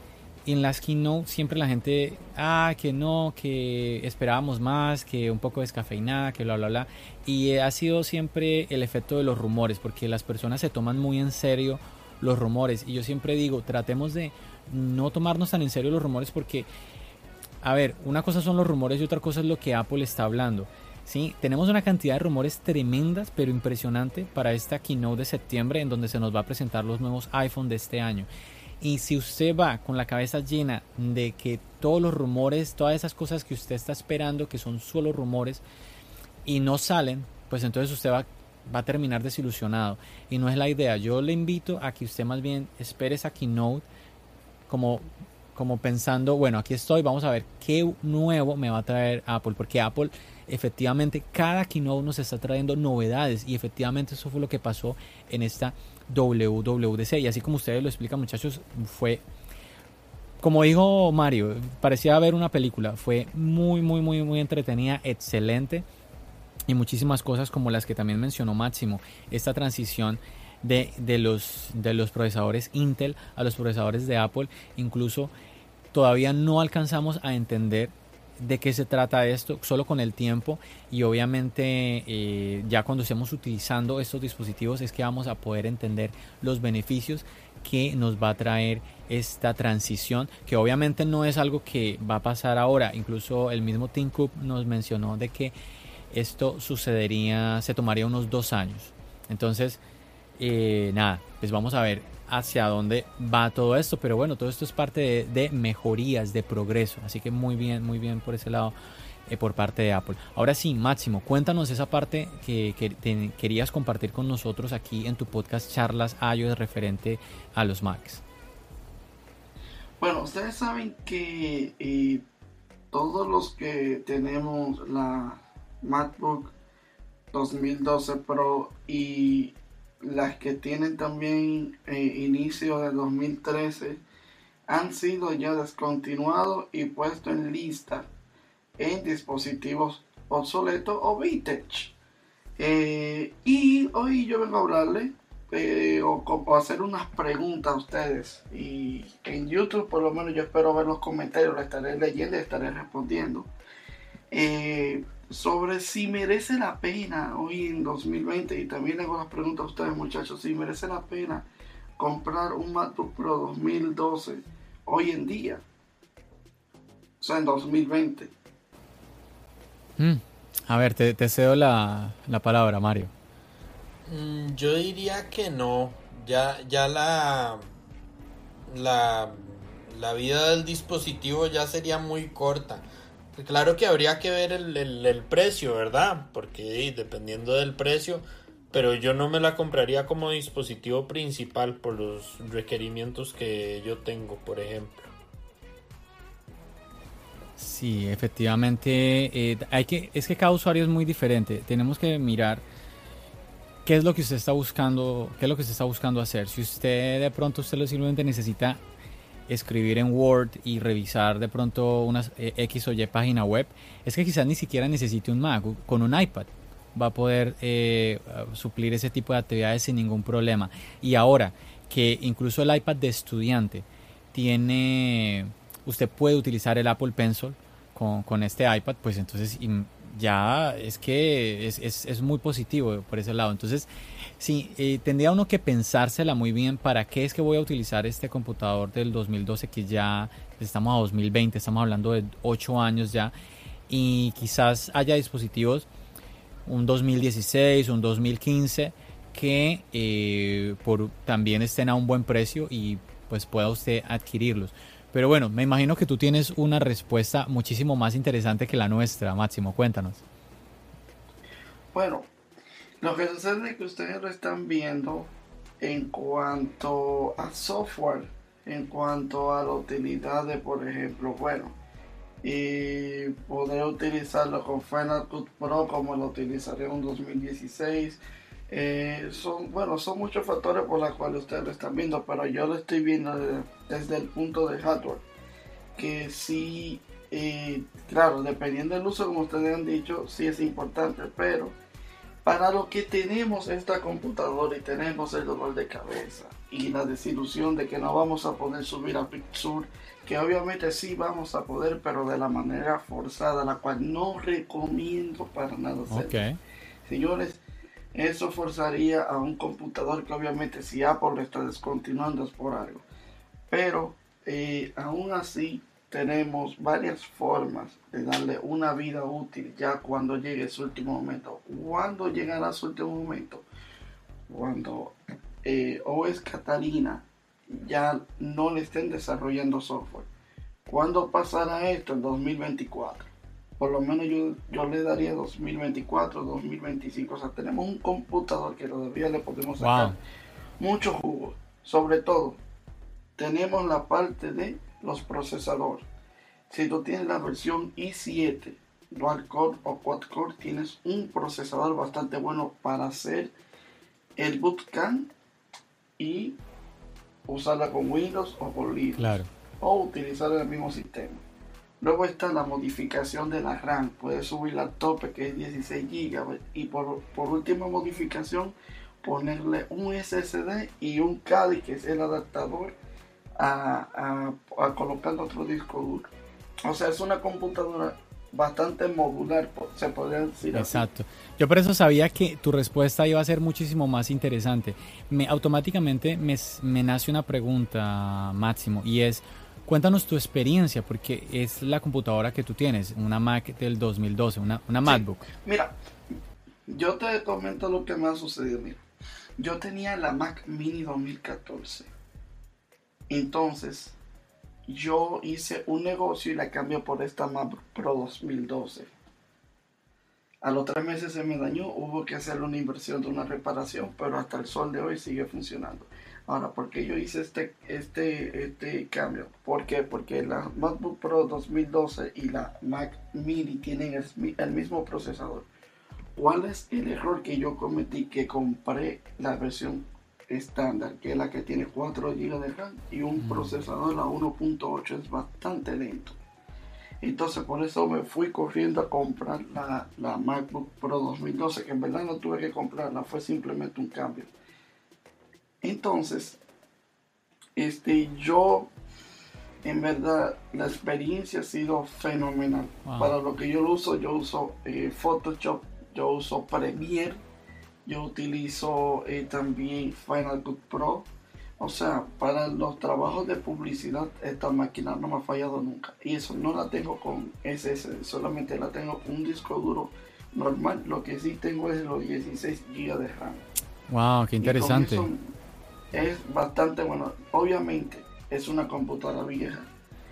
en las keynote siempre la gente, ah, que no, que esperábamos más, que un poco descafeinada, que bla, bla, bla. Y ha sido siempre el efecto de los rumores, porque las personas se toman muy en serio los rumores. Y yo siempre digo, tratemos de no tomarnos tan en serio los rumores porque, a ver, una cosa son los rumores y otra cosa es lo que Apple está hablando. ¿Sí? Tenemos una cantidad de rumores tremendas, pero impresionante para esta keynote de septiembre en donde se nos va a presentar los nuevos iPhone de este año. Y si usted va con la cabeza llena de que todos los rumores, todas esas cosas que usted está esperando, que son solo rumores, y no salen, pues entonces usted va, va a terminar desilusionado. Y no es la idea. Yo le invito a que usted más bien espere esa keynote como, como pensando, bueno, aquí estoy, vamos a ver qué nuevo me va a traer Apple, porque Apple efectivamente cada keynote nos está trayendo novedades y efectivamente eso fue lo que pasó en esta WWDC y así como ustedes lo explican muchachos, fue como dijo Mario, parecía ver una película, fue muy muy muy muy entretenida, excelente y muchísimas cosas como las que también mencionó Máximo, esta transición de, de, los, de los procesadores Intel a los procesadores de Apple, incluso todavía no alcanzamos a entender de qué se trata esto solo con el tiempo. Y obviamente eh, ya cuando estemos utilizando estos dispositivos es que vamos a poder entender los beneficios que nos va a traer esta transición que obviamente no es algo que va a pasar ahora. Incluso el mismo Tim Cook nos mencionó de que esto sucedería se tomaría unos dos años. Entonces eh, nada pues vamos a ver hacia dónde va todo esto, pero bueno, todo esto es parte de, mejorías, de progreso, así que muy bien, muy bien por ese lado eh, por parte de Apple. Ahora sí, Máximo, cuéntanos esa parte que, querías compartir con nosotros aquí en tu podcast Charlas iOS referente a los Macs. Bueno, ustedes saben que eh, todos los que tenemos la MacBook 2012 Pro y las que tienen también eh, inicio de 2013 han sido ya descontinuados y puestos en lista en dispositivos obsoletos o vintage. Eh, y hoy yo vengo a hablarle eh, o, hacer unas preguntas a ustedes. Y en YouTube, por lo menos, yo espero ver los comentarios, lo estaré leyendo y estaré respondiendo sobre si merece la pena hoy en 2020 y también hago las preguntas a ustedes muchachos, si merece la pena comprar un MacBook Pro 2012 hoy en día, o sea, en 2020. Mm, a ver, te, cedo la, palabra, Mario. Mm, yo diría que no, ya, ya la, la, la vida del dispositivo ya sería muy corta. Claro que habría que ver el, precio, ¿verdad? Porque dependiendo del precio, pero yo no me la compraría como dispositivo principal por los requerimientos que yo tengo, por ejemplo. Sí, efectivamente, eh, hay que, es que cada usuario es muy diferente. Tenemos que mirar qué es lo que usted está buscando, qué es lo que usted está buscando hacer. Si usted de pronto usted lo simplemente necesita escribir en Word y revisar de pronto unas eh, X o Y página web, es que quizás ni siquiera necesite un Mac, con un iPad va a poder eh, suplir ese tipo de actividades sin ningún problema. Y ahora que incluso el iPad de estudiante tiene, usted puede utilizar el Apple Pencil con, con este iPad, pues entonces ya es que es, es, es, muy positivo por ese lado. Entonces, sí, eh, tendría uno que pensársela muy bien para qué es que voy a utilizar este computador del 2012 que ya estamos a 2020, estamos hablando de 8 años ya y quizás haya dispositivos un 2016, un 2015 que eh, por, también estén a un buen precio y pues pueda usted adquirirlos. Pero bueno, me imagino que tú tienes una respuesta muchísimo más interesante que la nuestra, Máximo. Cuéntanos. Bueno, lo que sucede es que ustedes lo están viendo en cuanto a software, en cuanto a la utilidad de, por ejemplo, bueno, y poder utilizarlo con Final Cut Pro como lo utilizaré en 2016 eh, son, bueno, son muchos factores por los cuales ustedes lo están viendo, pero yo lo estoy viendo desde, el punto de hardware. Que sí, eh, claro, dependiendo del uso, como ustedes han dicho, sí es importante, pero para lo que tenemos esta computadora y tenemos el dolor de cabeza y la desilusión de que no vamos a poder subir a Pixur, que obviamente sí vamos a poder, pero de la manera forzada, la cual no recomiendo para nada hacer. Señores, eso forzaría a un computador que obviamente si Apple lo está descontinuando es por algo. Pero eh, aún así tenemos varias formas de darle una vida útil ya cuando llegue su último momento. ¿Cuándo llegará su último momento? Cuando eh, OS Catalina ya no le estén desarrollando software. ¿Cuándo pasará esto? En 2024 por lo menos yo, yo le daría 2024, 2025. O sea, tenemos un computador que todavía le podemos sacar mucho jugo. Sobre todo, tenemos la parte de los procesadores. Si tú tienes la versión i7, dual core o quad core, tienes un procesador bastante bueno para hacer el bootcamp y usarla con Windows o con Linux. Claro. O utilizar el mismo sistema. Luego está la modificación de la RAM. Puedes subir la tope que es 16 GB. Y por, por última modificación, ponerle un SSD y un CADI, que es el adaptador, a, a, colocar otro disco duro. O sea, es una computadora bastante modular, se podría decir. Exacto. Yo por eso sabía que tu respuesta iba a ser muchísimo más interesante. Me, automáticamente me, me nace una pregunta, Máximo, y es, cuéntanos tu experiencia, porque es la computadora que tú tienes, una Mac del 2012, una, una MacBook. Mira, yo te comento lo que me ha sucedido. Mira, yo tenía la Mac Mini 2014. Entonces, yo hice un negocio y la cambié por esta Mac Pro 2012. A los tres meses se me dañó, hubo que hacer una inversión de una reparación, pero hasta el sol de hoy sigue funcionando. Ahora, ¿por qué yo hice este, este, este cambio? ¿Por qué? Porque la MacBook Pro 2012 y la Mac Mini tienen el mismo procesador. ¿Cuál es el error que yo cometí? Que compré la versión estándar, que es la que tiene 4 GB de RAM y un procesador a 1.8, es bastante lento. Entonces por eso me fui corriendo a comprar la, la, MacBook Pro 2012, que en verdad no tuve que comprarla, fue simplemente un cambio. Entonces, este, yo, en verdad, la experiencia ha sido fenomenal. Para lo que yo lo uso, yo uso eh, Photoshop, yo uso Premiere yo utilizo eh, también Final Cut Pro. O sea, para los trabajos de publicidad, esta máquina no me ha fallado nunca. Y eso no la tengo con SSD, solamente la tengo con un disco duro normal. Lo que sí tengo es los 16 GB de RAM. Wow, qué interesante. Es bastante bueno. Obviamente, es una computadora vieja.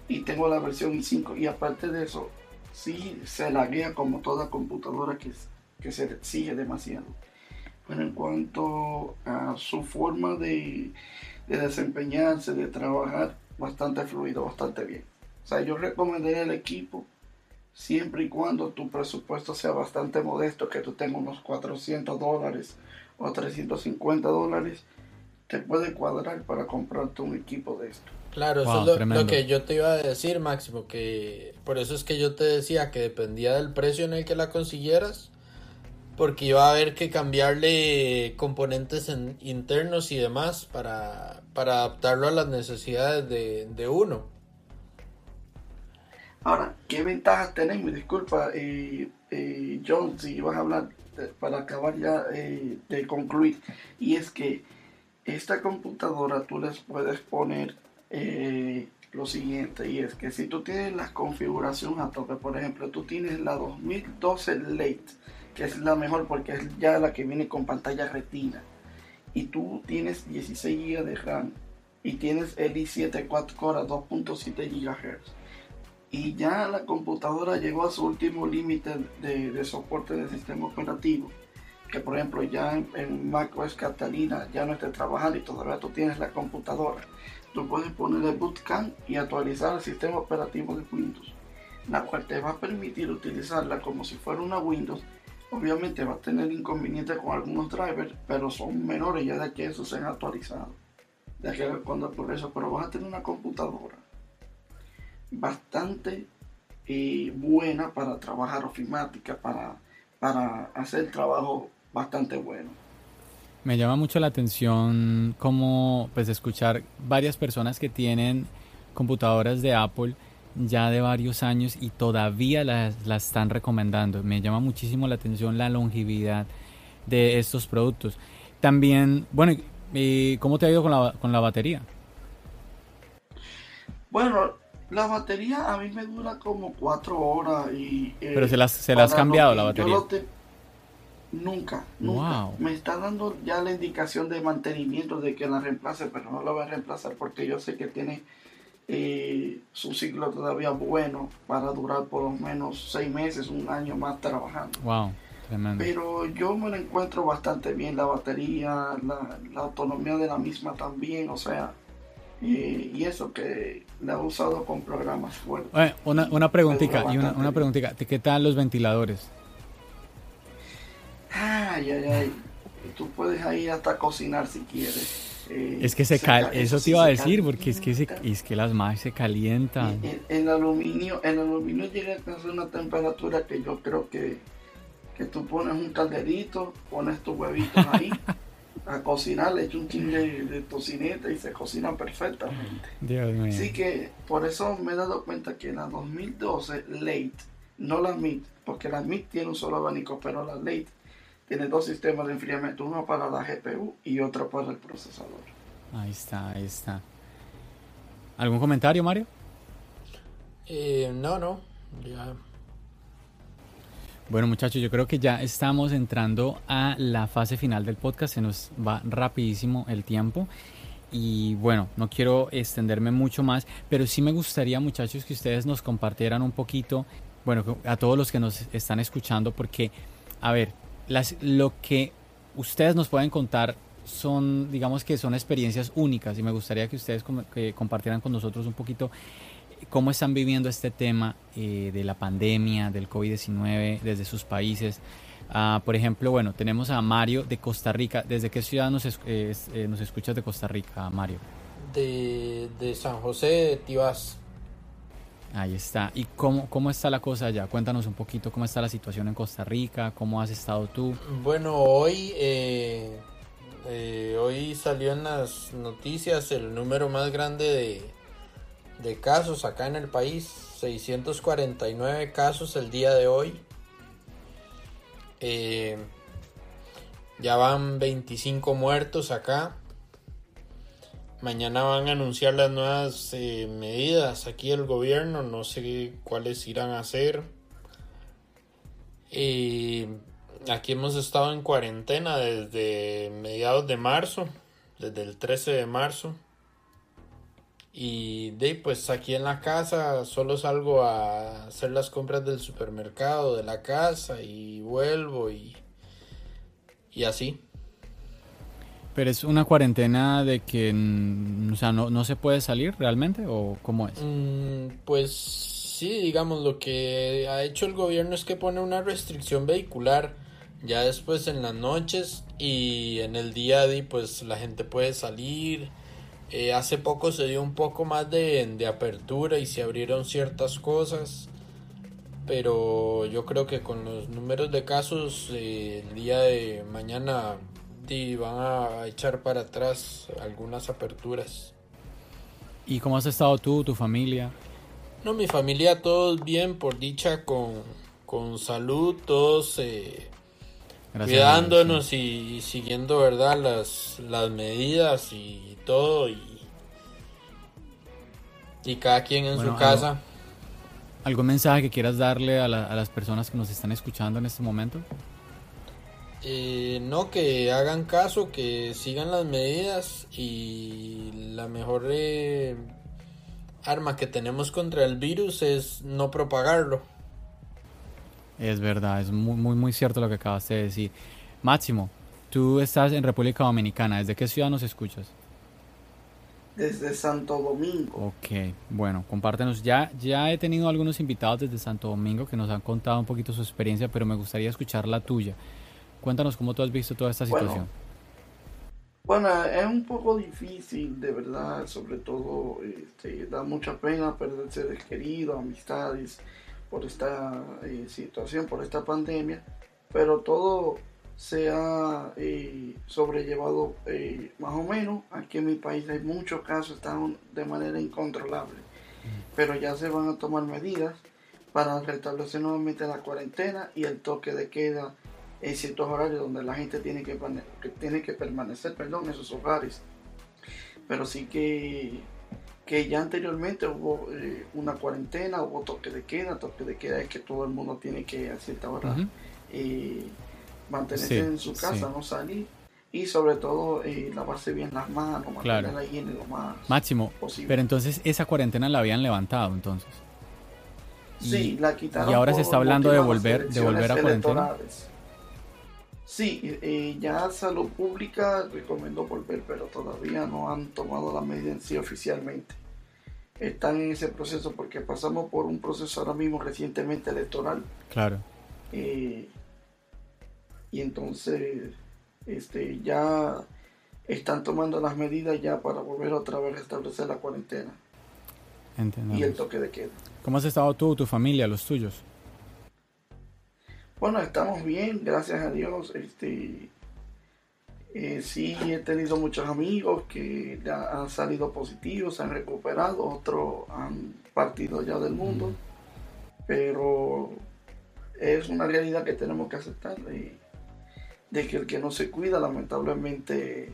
Y tengo la versión i5. Y aparte de eso, sí se laguea como toda computadora que, que se exige demasiado. Pero en cuanto a su forma de, desempeñarse, de trabajar, bastante fluido, bastante bien. O sea, yo recomendaría al equipo, siempre y cuando tu presupuesto sea bastante modesto, que tú tengas unos 400 dólares o 350 dólares, te puede cuadrar para comprarte un equipo de esto. Claro, eso es lo, lo, que yo te iba a decir, Máximo, que por eso es que yo te decía que dependía del precio en el que la consiguieras porque iba a haber que cambiarle componentes internos y demás para, adaptarlo a las necesidades de, uno. Ahora, ¿qué ventajas tenemos? Disculpa, eh, eh, John, si vas a hablar para acabar ya eh, de concluir. Y es que esta computadora tú les puedes poner lo siguiente, y es que si tú tienes la configuración a tope, por ejemplo, tú tienes la 2012 Late, que es la mejor porque es ya la que viene con pantalla retina. Y tú tienes 16 GB de RAM y tienes el i7 4 core a 2.7 GHz. Y ya la computadora llegó a su último límite de, soporte del sistema operativo. Que por ejemplo ya en, en macOS Catalina ya no esté trabajando y todavía tú tienes la computadora. Tú puedes poner el bootcamp y actualizar el sistema operativo de Windows. La cual te va a permitir utilizarla como si fuera una Windows Obviamente va a tener inconvenientes con algunos drivers, pero son menores ya de que eso se ha actualizado. De que cuando por eso, pero vas a tener una computadora bastante eh, buena para trabajar ofimática, para, para hacer trabajo bastante bueno. Me llama mucho la atención como pues escuchar varias personas que tienen computadoras de Apple ya de varios años y todavía la, están recomendando. Me llama muchísimo la atención la longevidad de estos productos. También, bueno, ¿cómo te ha ido con la, con la batería? Bueno, la batería a mí me dura como cuatro horas y... Eh, Pero se las, se las has cambiado la batería. Nunca, nunca. Me está dando ya la indicación de mantenimiento de que la reemplace, pero no la voy a reemplazar porque yo sé que tiene eh, su ciclo todavía bueno para durar por lo menos seis meses, un año más trabajando. Wow, Pero yo me lo encuentro bastante bien, la batería, la, autonomía de la misma también, o sea, y eso que la he usado con programas fuertes. una, una preguntita, y una, una preguntita, ¿qué tal los ventiladores? Ay, ay, ay. Tú puedes ahí hasta cocinar si quieres. Eh, es que se, cal eso, te iba a decir, porque es que, es que las más se calientan. El, aluminio, el aluminio llega a una temperatura que yo creo que, que tú pones un calderito, pones tus huevitos ahí [LAUGHS] a cocinar, le echas un chingue de, tocineta y se cocina perfectamente. Así que por eso me he dado cuenta que la 2012 Late, no la MIT, porque la MIT tiene un solo abanico, pero la Late tiene dos sistemas de enfriamiento, uno para la GPU y otro para el procesador. Ahí está, ahí está. ¿Algún comentario, Mario? Eh, no, no. Bueno, muchachos, yo creo que ya estamos entrando a la fase final del podcast. Se nos va rapidísimo el tiempo. Y bueno, no quiero extenderme mucho más, pero sí me gustaría, muchachos, que ustedes nos compartieran un poquito, bueno, a todos los que nos están escuchando, porque, a ver, lo que ustedes nos pueden contar son, digamos que son experiencias únicas y me gustaría que ustedes compartieran con nosotros un poquito eh, cómo están viviendo este tema eh, de la pandemia, del COVID-19 desde sus países. Ah, por ejemplo, bueno, tenemos a Mario de Costa Rica. ¿Desde qué ciudad nos, eh, nos escuchas de Costa Rica, Mario? De, de San José de Tibás. Ahí está. ¿Y cómo, cómo está la cosa allá? Cuéntanos un poquito cómo está la situación en Costa Rica, cómo has estado tú. Bueno, hoy, eh, eh, hoy salió en las noticias el número más grande de, casos acá en el país, 649 casos el día de hoy. Eh, ya van 25 muertos acá. Mañana van a anunciar las nuevas eh, medidas aquí el gobierno, no sé cuáles irán a hacer. Eh, aquí hemos estado en cuarentena desde mediados de marzo, desde el 13 de marzo. Y de pues aquí en la casa solo salgo a hacer las compras del supermercado, de la casa y vuelvo y, y así. Pero es una cuarentena de que, o sea, no, no se puede salir realmente o cómo es? Mm, pues sí, digamos, lo que ha hecho el gobierno es que pone una restricción vehicular ya después en las noches y en el día de pues la gente puede salir. Eh, hace poco se dio un poco más de, de apertura y se abrieron ciertas cosas pero yo creo que con los números de casos eh, el día de mañana y van a echar para atrás algunas aperturas. ¿Y cómo has estado tú, tu familia? No, mi familia todos bien, por dicha, con, con salud, todos eh, cuidándonos y, siguiendo, ¿verdad? Las, las medidas y todo y, y cada quien en su casa. ¿Algún mensaje que quieras darle a, a las personas que nos están escuchando en este momento? Eh, no, que hagan caso, que sigan las medidas y la mejor eh, arma que tenemos contra el virus es no propagarlo. Es verdad, es muy, muy, muy cierto lo que acabas de decir. Máximo, tú estás en República Dominicana, ¿desde qué ciudad nos escuchas? Desde Santo Domingo. Ok, bueno, compártenos. Ya, ya he tenido algunos invitados desde Santo Domingo que nos han contado un poquito su experiencia, pero me gustaría escuchar la tuya. Cuéntanos cómo tú has visto toda esta situación. Bueno, es un poco difícil, de verdad, sobre todo este, da mucha pena perder seres queridos, amistades por esta eh, situación, por esta pandemia, pero todo se ha eh, sobrellevado eh, más o menos. Aquí en mi país hay muchos casos, están de manera incontrolable, pero ya se van a tomar medidas para restablecer nuevamente la cuarentena y el toque de queda en ciertos horarios donde la gente tiene que, tiene que permanecer perdón, en sus hogares. Pero sí que, que ya anteriormente hubo eh, una cuarentena, hubo toque de queda. Toque de queda es que todo el mundo tiene que a cierta hora eh, mantenerse en su casa, no salir. Y sobre todo eh, lavarse bien las manos, mantener la higiene lo más Máximo, pero entonces esa cuarentena la habían levantado entonces. Sí, la quitaron. Y ahora se está hablando de volver, de volver a cuarentena. Sí, eh, ya Salud Pública recomendó volver, pero todavía no han tomado la medida en sí oficialmente. Están en ese proceso porque pasamos por un proceso ahora mismo recientemente electoral. Claro. Eh, y entonces este, ya están tomando las medidas ya para volver otra vez a establecer la cuarentena y el toque de queda. ¿Cómo has estado tú, tu familia, los tuyos? Bueno, estamos bien, gracias a Dios. Este, eh, sí, he tenido muchos amigos que han salido positivos, se han recuperado, otros han partido ya del mundo, pero es una realidad que tenemos que aceptar de, de que el que no se cuida lamentablemente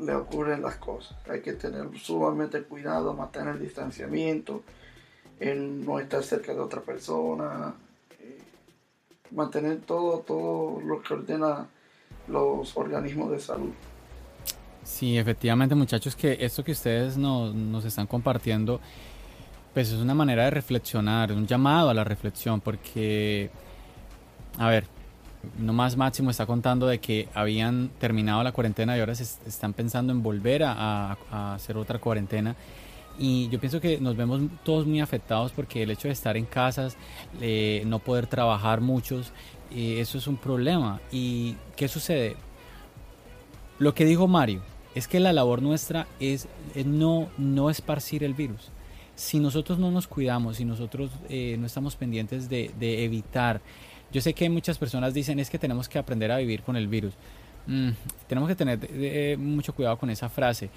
le ocurren las cosas. Hay que tener sumamente cuidado, mantener el distanciamiento, en no estar cerca de otra persona, mantener todo, todo lo que ordena los organismos de salud. Sí, efectivamente muchachos, que esto que ustedes nos, nos están compartiendo, pues es una manera de reflexionar, un llamado a la reflexión, porque, a ver, nomás Máximo está contando de que habían terminado la cuarentena y ahora se están pensando en volver a, hacer otra cuarentena. Y yo pienso que nos vemos todos muy afectados porque el hecho de estar en casas, no poder trabajar muchos, eh, eso es un problema. ¿Y qué sucede? Lo que dijo Mario es que la labor nuestra es, no, no esparcir el virus. Si nosotros no nos cuidamos, si nosotros eh, no estamos pendientes de, de evitar yo sé que muchas personas dicen es que tenemos que aprender a vivir con el virus. Mm, tenemos que tener eh, mucho cuidado con esa frase.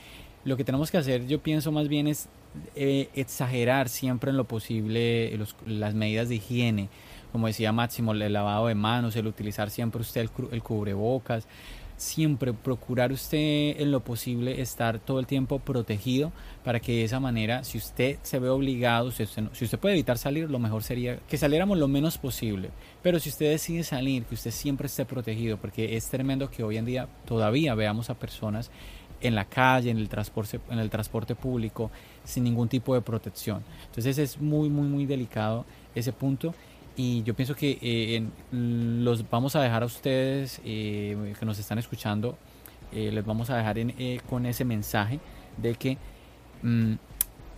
Lo que tenemos que hacer, yo pienso más bien es eh, exagerar siempre en lo posible las medidas de higiene. Como decía Máximo, el lavado de manos, el utilizar siempre usted el, el cubrebocas, siempre procurar usted en lo posible estar todo el tiempo protegido para que de esa manera, si usted se ve obligado, si usted, si usted puede evitar salir, lo mejor sería que saliéramos lo menos posible. Pero si usted decide salir, que usted siempre esté protegido, porque es tremendo que hoy en día todavía veamos a personas en la calle, en el transporte, en el transporte público, sin ningún tipo de protección. Entonces es muy, muy, muy delicado ese punto y yo pienso que eh, los vamos a dejar a ustedes eh, que nos están escuchando, eh, les vamos a dejar con ese mensaje de que mm,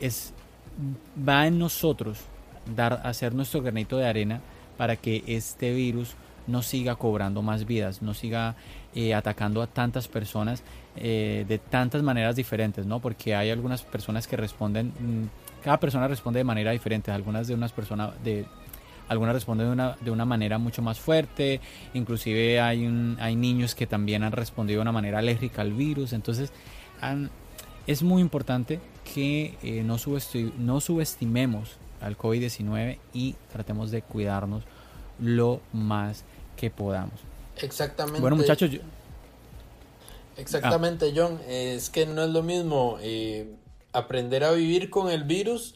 es, va en nosotros dar, hacer nuestro granito de arena para que este virus no siga cobrando más vidas, no siga atacando a tantas personas de tantas maneras diferentes, ¿no? Porque hay algunas personas que responden, mm, cada persona responde de manera diferente, algunas de unas personas de algunas responden de una, de una manera mucho más fuerte, inclusive hay, un, hay niños que también han respondido de una manera alérgica al virus, entonces es muy importante que eh, no, no subestimemos al COVID-19 y tratemos de cuidarnos lo más que podamos. Exactamente. Bueno muchachos, Exactamente, John. Es que no es lo mismo eh, aprender a vivir con el virus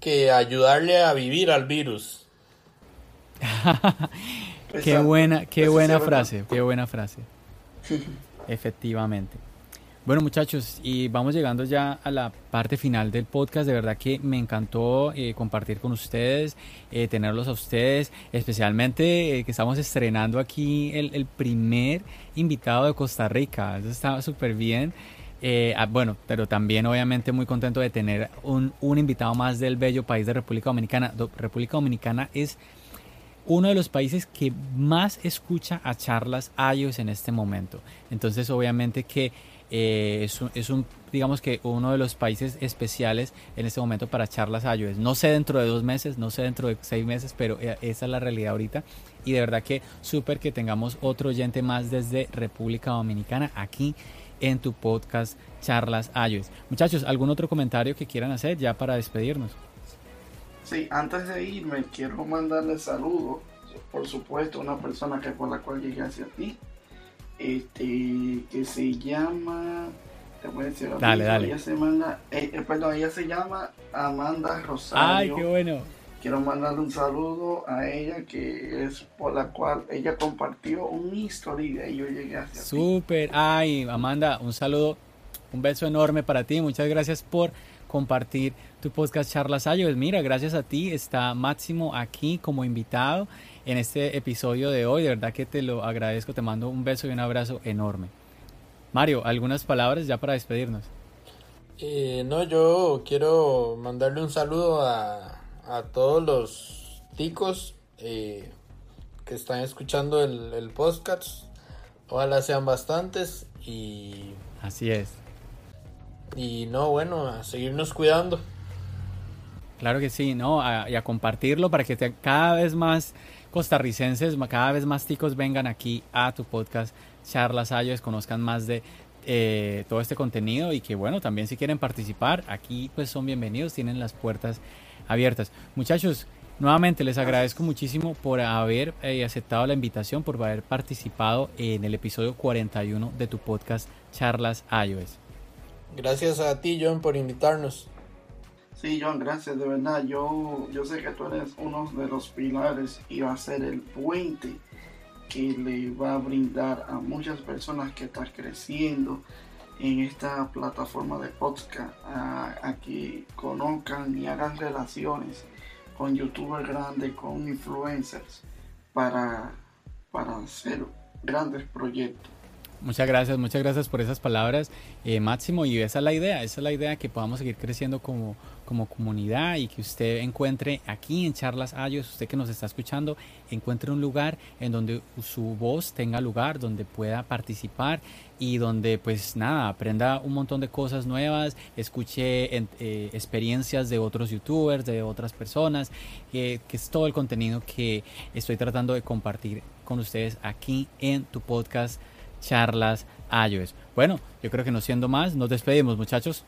que ayudarle a vivir al virus. [LAUGHS] qué buena, qué buena frase, qué buena frase. [LAUGHS] Efectivamente. Bueno muchachos, y vamos llegando ya a la parte final del podcast. De verdad que me encantó eh, compartir con ustedes, eh, tenerlos a ustedes, especialmente eh, que estamos estrenando aquí el, primer invitado de Costa Rica. Eso estaba súper bien. Ah, bueno, pero también obviamente muy contento de tener un, un invitado más del bello país de República Dominicana. República Dominicana es uno de los países que más escucha a charlas iOS en este momento. Entonces, obviamente que eh, es, un, digamos que uno de los países especiales en este momento para charlas iOS. No sé dentro de dos meses, no sé dentro de seis meses, pero eh, esa es la realidad ahorita. Y de verdad que súper que tengamos otro oyente más desde República Dominicana aquí en tu podcast Charlas iOS. Muchachos, ¿algún otro comentario que quieran hacer ya para despedirnos? Sí, antes de irme, quiero mandarle saludos, por supuesto, a una persona que por la cual llegué hacia ti, este, que se llama, te voy a decir, dale, dale. Ella se manda, eh, eh, perdón, ella se llama Amanda Rosario. Ay, qué bueno. Quiero mandarle un saludo a ella, que es por la cual ella compartió un historia y yo llegué hacia Súper, ay, Amanda, un saludo, un beso enorme para ti, muchas gracias por compartir tu podcast Charlas iOS. Mira, gracias a ti está Máximo aquí como invitado en este episodio de hoy. De verdad que te lo agradezco, te mando un beso y un abrazo enorme. Mario, algunas palabras ya para despedirnos. Eh, no, yo quiero mandarle un saludo a, a todos los ticos eh, que están escuchando el, el podcast. Ojalá sean bastantes y... Así es. Y no, bueno, a seguirnos cuidando. Claro que sí, ¿no? y a compartirlo para que cada vez más costarricenses, cada vez más ticos vengan aquí a tu podcast Charlas Ayos, conozcan más de eh, todo este contenido y que bueno, también si quieren participar, aquí pues son bienvenidos, tienen las puertas abiertas. Muchachos, nuevamente les agradezco muchísimo por haber eh, aceptado la invitación, por haber participado en el episodio 41 de tu podcast Charlas iOS. Gracias a ti, John, por invitarnos. Sí, John, gracias, de verdad. Yo, yo sé que tú eres uno de los pilares y va a ser el puente que le va a brindar a muchas personas que están creciendo en esta plataforma de podcast a, que conozcan y hagan relaciones con youtubers grandes, con influencers para, para hacer grandes proyectos. Muchas gracias, muchas gracias por esas palabras, eh, Máximo. Y esa es la idea, esa es la idea que podamos seguir creciendo como, como comunidad y que usted encuentre aquí en Charlas Ayos, usted que nos está escuchando, encuentre un lugar en donde su voz tenga lugar, donde pueda participar y donde pues nada, aprenda un montón de cosas nuevas, escuche eh, experiencias de otros youtubers, de otras personas, que es todo el contenido que estoy tratando de compartir con ustedes aquí en tu podcast charlas iOS. Bueno, yo creo que no siendo más, nos despedimos muchachos.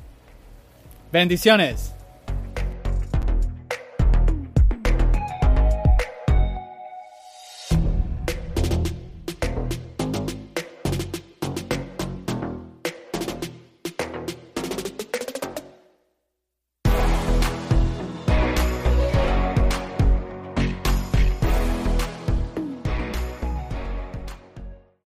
Bendiciones.